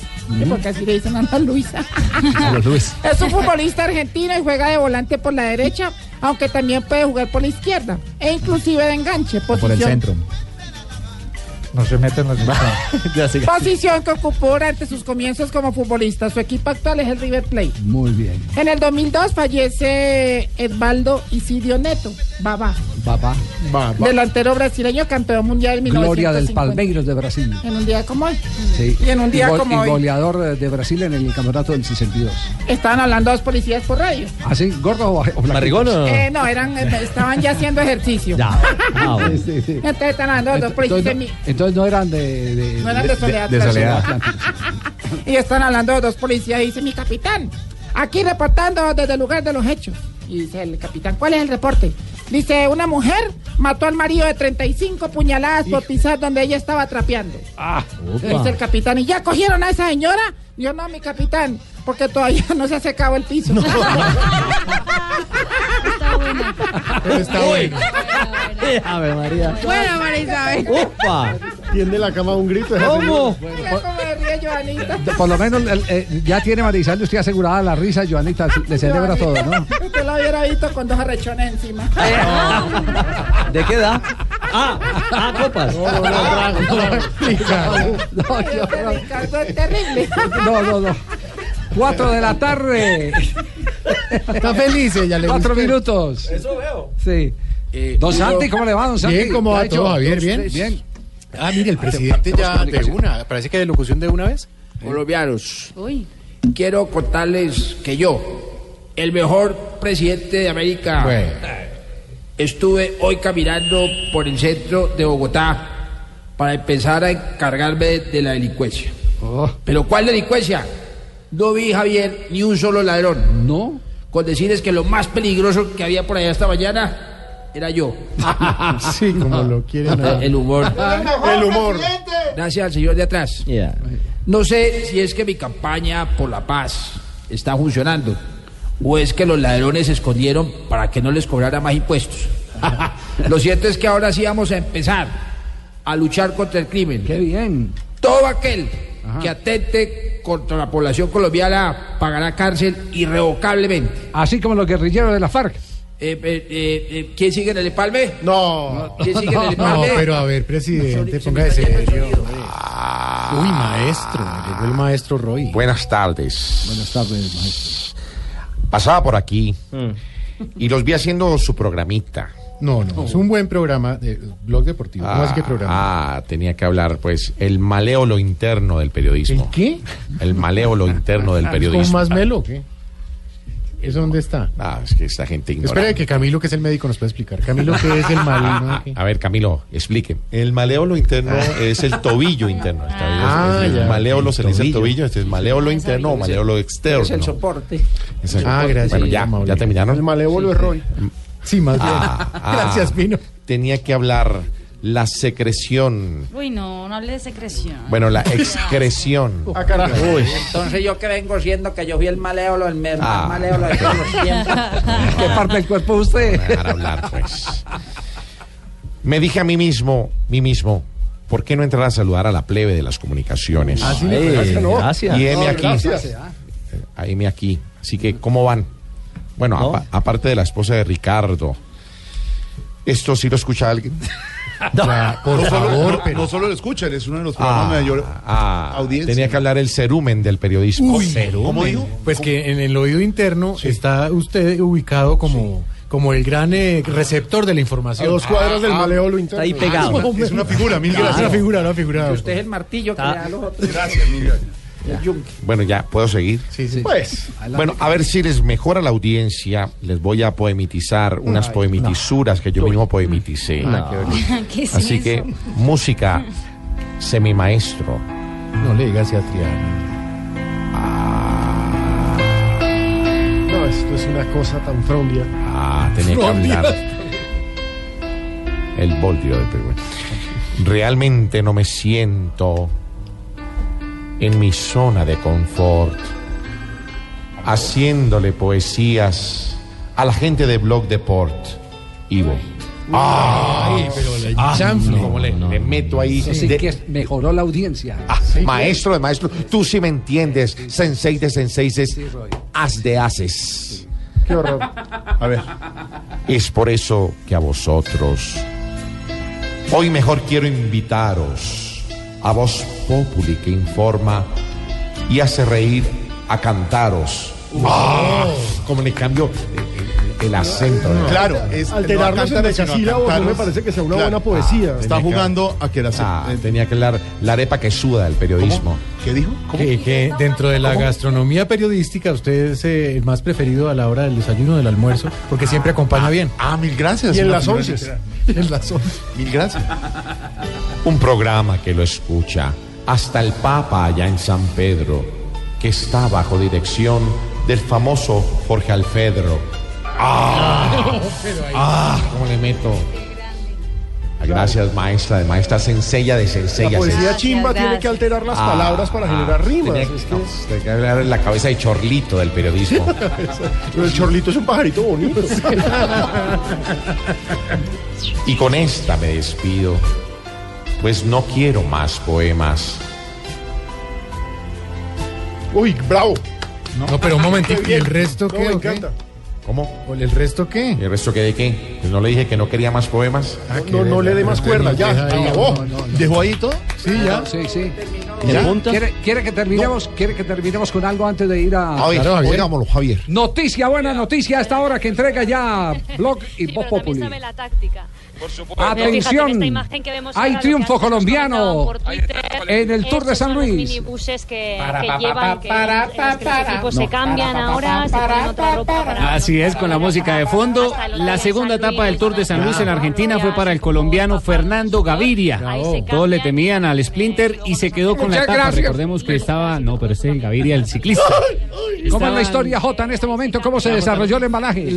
S8: Porque así le dicen a Ana Luisa.
S7: Luis.
S8: Es un futbolista argentino y juega de volante por la derecha, aunque también puede jugar por la izquierda e inclusive de enganche. Posición,
S14: No se meten los
S8: Posición que ocupó durante sus comienzos como futbolista. Su equipo actual es el River Plate.
S7: Muy bien.
S8: En el 2002 fallece Edvaldo Isidio Neto, Babá,
S7: Papá.
S8: delantero brasileño, campeón mundial en
S7: Gloria del
S8: 1950.
S7: Palmeiros de Brasil.
S8: En un día como hoy.
S7: Sí.
S8: Y en un día
S7: gol-
S8: como
S7: y
S8: hoy.
S7: goleador eh, de Brasil en el campeonato del 62.
S8: Estaban hablando dos policías por radio.
S7: ¿Así? ¿Gordo o, o
S19: o no?
S8: Eh, no, eran, eh, estaban ya haciendo ejercicio.
S19: Ya. Ah, bueno.
S7: Sí, sí, sí.
S8: Entonces están hablando dos policías
S7: Entonces, entonces no eran de, de,
S8: No eran de Soledad
S7: de.
S8: Y están hablando dos policías y dice mi capitán, aquí reportando desde el lugar de los hechos. Y dice el capitán, ¿cuál es el reporte? Dice, una mujer mató al marido de 35 puñaladas por pisar donde ella estaba trapeando.
S7: Ah,
S8: Dice el capitán, ¿y ya cogieron a esa señora? Yo no, mi capitán, porque todavía no se ha secado el piso.
S9: Está bueno.
S19: Ave María.
S8: bueno, María Isabel.
S19: ¡Upa!
S9: Tiende la cama a un grito.
S19: ¿Cómo?
S8: Mira cómo me ríe Joanita.
S7: Por lo menos el- eh, ya tiene Marisal usted asegurada la risa, Joanita, le celebra todo, ¿no?
S8: Usted lo hubiera visto con dos arrechones encima.
S19: ¿De qué edad? Ah, ah, copas.
S9: No, no, no.
S7: No,
S8: Este
S7: no, no, no. Cuatro de la tarde.
S34: Está feliz ella, le
S7: Cuatro minutos.
S19: Eso veo.
S7: Sí. Don Santi, ¿cómo le va, don Santi?
S34: Bien, ¿cómo
S7: ¿Qué
S34: va
S7: ha hecho?
S34: todo, Javier? ¿Bien?
S7: Bien.
S34: Ah, mire, el presidente ya de una. Parece que de locución de una vez.
S18: Colombianos,
S10: Uy.
S18: quiero contarles que yo, el mejor presidente de América,
S34: Bueno.
S18: estuve hoy caminando por el centro de Bogotá para empezar a encargarme de, de la delincuencia.
S7: Oh,
S18: ¿Pero cuál delincuencia? No vi, Javier, ni un solo ladrón.
S7: ¿No?
S18: Con decirles que lo más peligroso que había por allá esta mañana era yo.
S9: Sí, como lo quieren.
S18: El humor.
S9: El humor.
S18: Gracias al señor de atrás.
S19: Yeah.
S18: No sé si es que mi campaña por la paz está funcionando o es que los ladrones se escondieron para que no les cobrara más impuestos. Lo cierto es que ahora sí vamos a empezar a luchar contra el crimen.
S7: Qué bien.
S18: Todo aquel que atente contra la población colombiana pagará cárcel irrevocablemente.
S7: Así como los guerrilleros de la FARC.
S18: Eh, eh, eh, eh, ¿Quién sigue en el empalme?
S9: No.
S18: ¿Quién sigue en el
S34: No,
S18: empalme?
S34: pero a ver, presidente, póngase serio.
S18: sonido.
S34: Uy, maestro, llegó el maestro Roy.
S35: Buenas tardes.
S7: Buenas tardes, maestro.
S35: Pasaba por aquí y los vi haciendo su programita.
S34: No, no, es un buen programa de blog deportivo. ¿Cómo así que programa?
S35: Ah, tenía que hablar, pues, el maléolo interno del periodismo.
S34: ¿El qué?
S35: El maléolo interno del
S34: ¿Es como
S35: periodismo.
S34: más melo o qué? ¿Eso dónde está?
S35: Ah, es que esta gente ignora.
S34: Espera que Camilo, que es el médico, nos puede explicar. Camilo, ¿qué es el mal?
S35: A ver, Camilo, explique.
S36: El maléolo interno es el tobillo interno. Está bien,
S34: Ah,
S36: es- es-
S34: ya.
S36: maléolo se le dice el
S35: Tobillo.
S36: tobillo, este es maléolo interno o maléolo externo.
S18: Es el soporte.
S36: Exacto.
S34: Ah, gracias.
S35: Bueno, ya, ya terminaron.
S9: El malévolo es Roy.
S34: Sí, más bien.
S35: Ah, ah.
S34: Gracias, Pino.
S35: Tenía que hablar la secreción.
S10: Uy, no, no hable de secreción.
S35: Bueno, la excreción.
S9: Ah, carajo.
S35: Uy.
S18: Entonces yo que vengo siendo que yo fui el maléolo, el
S35: Ah.
S18: maléolo de todos los tiempos.
S7: ¿Qué parte del cuerpo usted?
S35: Dejar hablar, pues. Me dije a mí mismo, mí mismo, ¿por qué no entrar a saludar a la plebe de las comunicaciones?
S34: Ah, sí, parece, ¿no?
S19: gracias.
S35: Y heme
S9: No,
S35: aquí.
S9: gracias.
S35: A heme aquí. Así que, ¿cómo van? Bueno,
S19: No.
S35: apa- aparte de la esposa de Ricardo. Esto sí lo escucha alguien.
S34: Ya, por
S36: No solo,
S34: favor,
S36: no-
S34: pero...
S36: no solo lo escuchan, es uno de los programas
S35: Ah,
S36: de mayor
S35: ah,
S36: audiencia.
S35: tenía que hablar el cerumen del periodismo.
S34: Uy,
S36: ¿Cómo dijo?
S34: Pues que en el oído interno está usted ubicado como, como el gran eh, receptor de la
S9: A
S34: información.
S9: dos cuadras del
S34: Ah,
S9: maléolo interno.
S19: Está ahí pegado.
S34: Ah,
S36: Es una figura, mil
S34: Es una
S36: gracias.
S34: figura, una figura.
S18: Que usted es el martillo que
S19: Ah.
S18: le da a los otros.
S36: Gracias, mil gracias.
S35: Bueno, ya, ¿puedo seguir?
S34: Sí, sí.
S9: Pues,
S35: Bueno, a ver si les mejora la audiencia, les voy a poemitizar unas poemitisuras que yo mismo poemiticé.
S10: ¿Qué es
S35: Así que, música semimaestro.
S34: No le digas a Triana.
S9: no, esto es una cosa tan frondia.
S35: Ah, tenía que hablar. El boldio de Perú. Realmente no me siento en mi zona de confort haciéndole poesías a la gente de Blog Deport. Ivo.
S34: Ay, pero la chanfle.
S35: Como le, le meto ahí.
S7: Eso sí
S35: de-
S7: que mejoró la audiencia.
S35: Ah, maestro de maestro, tú sí me entiendes. Sensei de senseis, haz de haces.
S9: Qué horror.
S36: A ver,
S35: Es por eso que a vosotros, hoy mejor quiero invitaros a Voz Populi que informa y hace reír a cantaros. Ah, Como le cambio el, el acento. ¿no?
S36: claro, es
S9: Alterarnos
S36: no
S9: en decasílabos no me parece que sea una
S36: Claro.
S9: buena poesía.
S36: Está
S35: que-
S36: jugando a que era
S35: Ah,
S36: eh,
S35: tenía que hablar la arepa que suda del periodismo.
S36: ¿Qué dijo?
S34: Que, que dentro de la gastronomía periodística usted es eh, el más preferido a la hora del desayuno del almuerzo, porque siempre acompaña bien.
S36: Ah, mil gracias.
S9: Y en las once.
S34: En las once.
S36: Mil gracias.
S35: Un programa que lo escucha hasta el Papa allá en San Pedro, que está bajo dirección del famoso Jorge Alfedro. ¡Ah! ¡Ah! ¿Cómo le meto? Gracias, maestra, de maestra sencilla de
S9: La
S35: sencilla.
S9: poesía
S10: Gracias,
S9: chimba tiene
S10: gracias.
S9: que alterar las
S35: Ah,
S9: palabras para
S35: ah,
S9: generar rimas.
S35: Tenía,
S9: Es
S35: no, tenía que hablar en la cabeza de chorlito del periodismo.
S9: Pero el chorlito es un pajarito bonito.
S35: Y con esta me despido, pues no quiero más poemas.
S9: Uy, bravo.
S34: No, pero un momentito, ¿y el resto
S9: No,
S34: qué?
S9: me
S34: o qué?
S9: encanta.
S35: ¿Cómo?
S34: ¿O ¿El resto qué?
S35: ¿Y el resto qué de qué? Pues no le dije que no quería más poemas.
S34: Ah,
S9: No, no le dé más cuerda, ya. Acabó.
S34: no, no, no.
S36: ¿Dejó ahí todo?
S34: Sí, ya.
S7: Sí, sí. ¿Quiere, quiere que terminemos, ¿Quiere que terminemos con algo antes de ir a...
S36: A ver,
S34: Claro, Javier.
S36: oigámoslo, Javier.
S7: Noticia, buena noticia a esta hora que entrega ya Blog y Voz Populi.
S37: la táctica.
S7: Atención,
S37: Esta imagen que vemos
S7: hay
S37: ahora, lo que
S7: triunfo colombiano
S37: comentaban por Twitter,
S7: en el Tour de San Luis.
S37: minibuses que, llevan, que, los que los
S11: para.
S37: equipos
S11: No,
S37: se cambian ahora,
S11: pa,
S37: se ponen
S11: para,
S37: otra ropa para...
S11: Así es, con la música de fondo. La segunda etapa del Tour de San Luis en Argentina fue para el colombiano Fernando Gaviria. Todos le temían al Splinter y se quedó con la etapa. Recordemos que estaba. No, pero este es el Gaviria, el ciclista.
S7: ¿Cómo es la historia, J, en este momento? ¿Cómo se desarrolló el embalaje?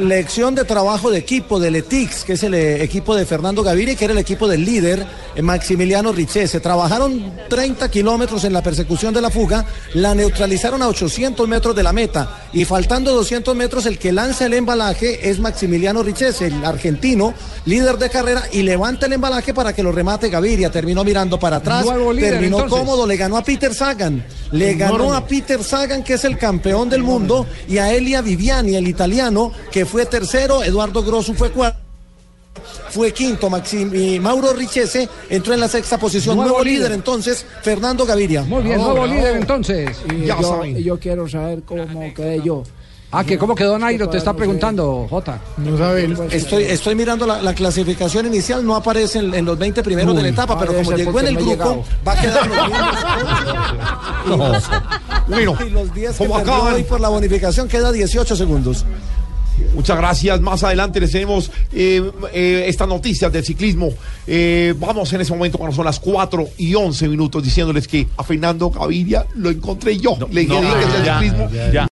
S22: Le- lección de trabajo de equipo del ETIX, que es el eh, equipo de Fernando Gaviria, que era el equipo del líder eh, Maximiliano Richese. Trabajaron 30 kilómetros en la persecución de la fuga, la neutralizaron a 800 metros de la meta y faltando 200 metros el que lanza el embalaje es Maximiliano Richese, el argentino, líder de carrera y levanta el embalaje para que lo remate Gaviria. Terminó mirando para atrás,
S7: líder,
S22: terminó
S7: entonces.
S22: cómodo, le ganó a Peter Sagan, le ganó a Peter Sagan, que es el campeón del mundo, y a Elia Viviani, el italiano, que fue tercero, Eduardo Grosso fue cuarto. Fue quinto, Maxim, y Mauro Richese entró en la sexta posición.
S7: Nuevo
S22: Nuevo,
S7: líder.
S22: líder. entonces, Fernando Gaviria.
S7: Muy bien, nuevo líder entonces.
S8: Y
S22: Ya
S8: yo,
S22: saben.
S8: y yo quiero saber cómo quedé yo.
S7: Ah, que cómo quedó Nairo, te está preguntando, J.
S34: No sabe.
S22: Estoy, estoy mirando la, la clasificación inicial, no aparece en, en los 20 primeros de la etapa, pero como llegó en el
S8: no
S22: grupo, va a quedar los mismos.
S35: Bueno,
S22: Y los 10 que
S35: como
S22: perdió
S35: acaban-
S22: hoy por la bonificación queda 18 segundos.
S35: Muchas gracias. Más adelante les tenemos eh, eh, estas noticias del ciclismo. Eh, vamos en ese momento cuando son las 4 y 11 minutos diciéndoles que a Fernando Gaviria lo encontré yo. Le
S34: no,
S35: dije que es el ciclismo.
S34: ya, ya.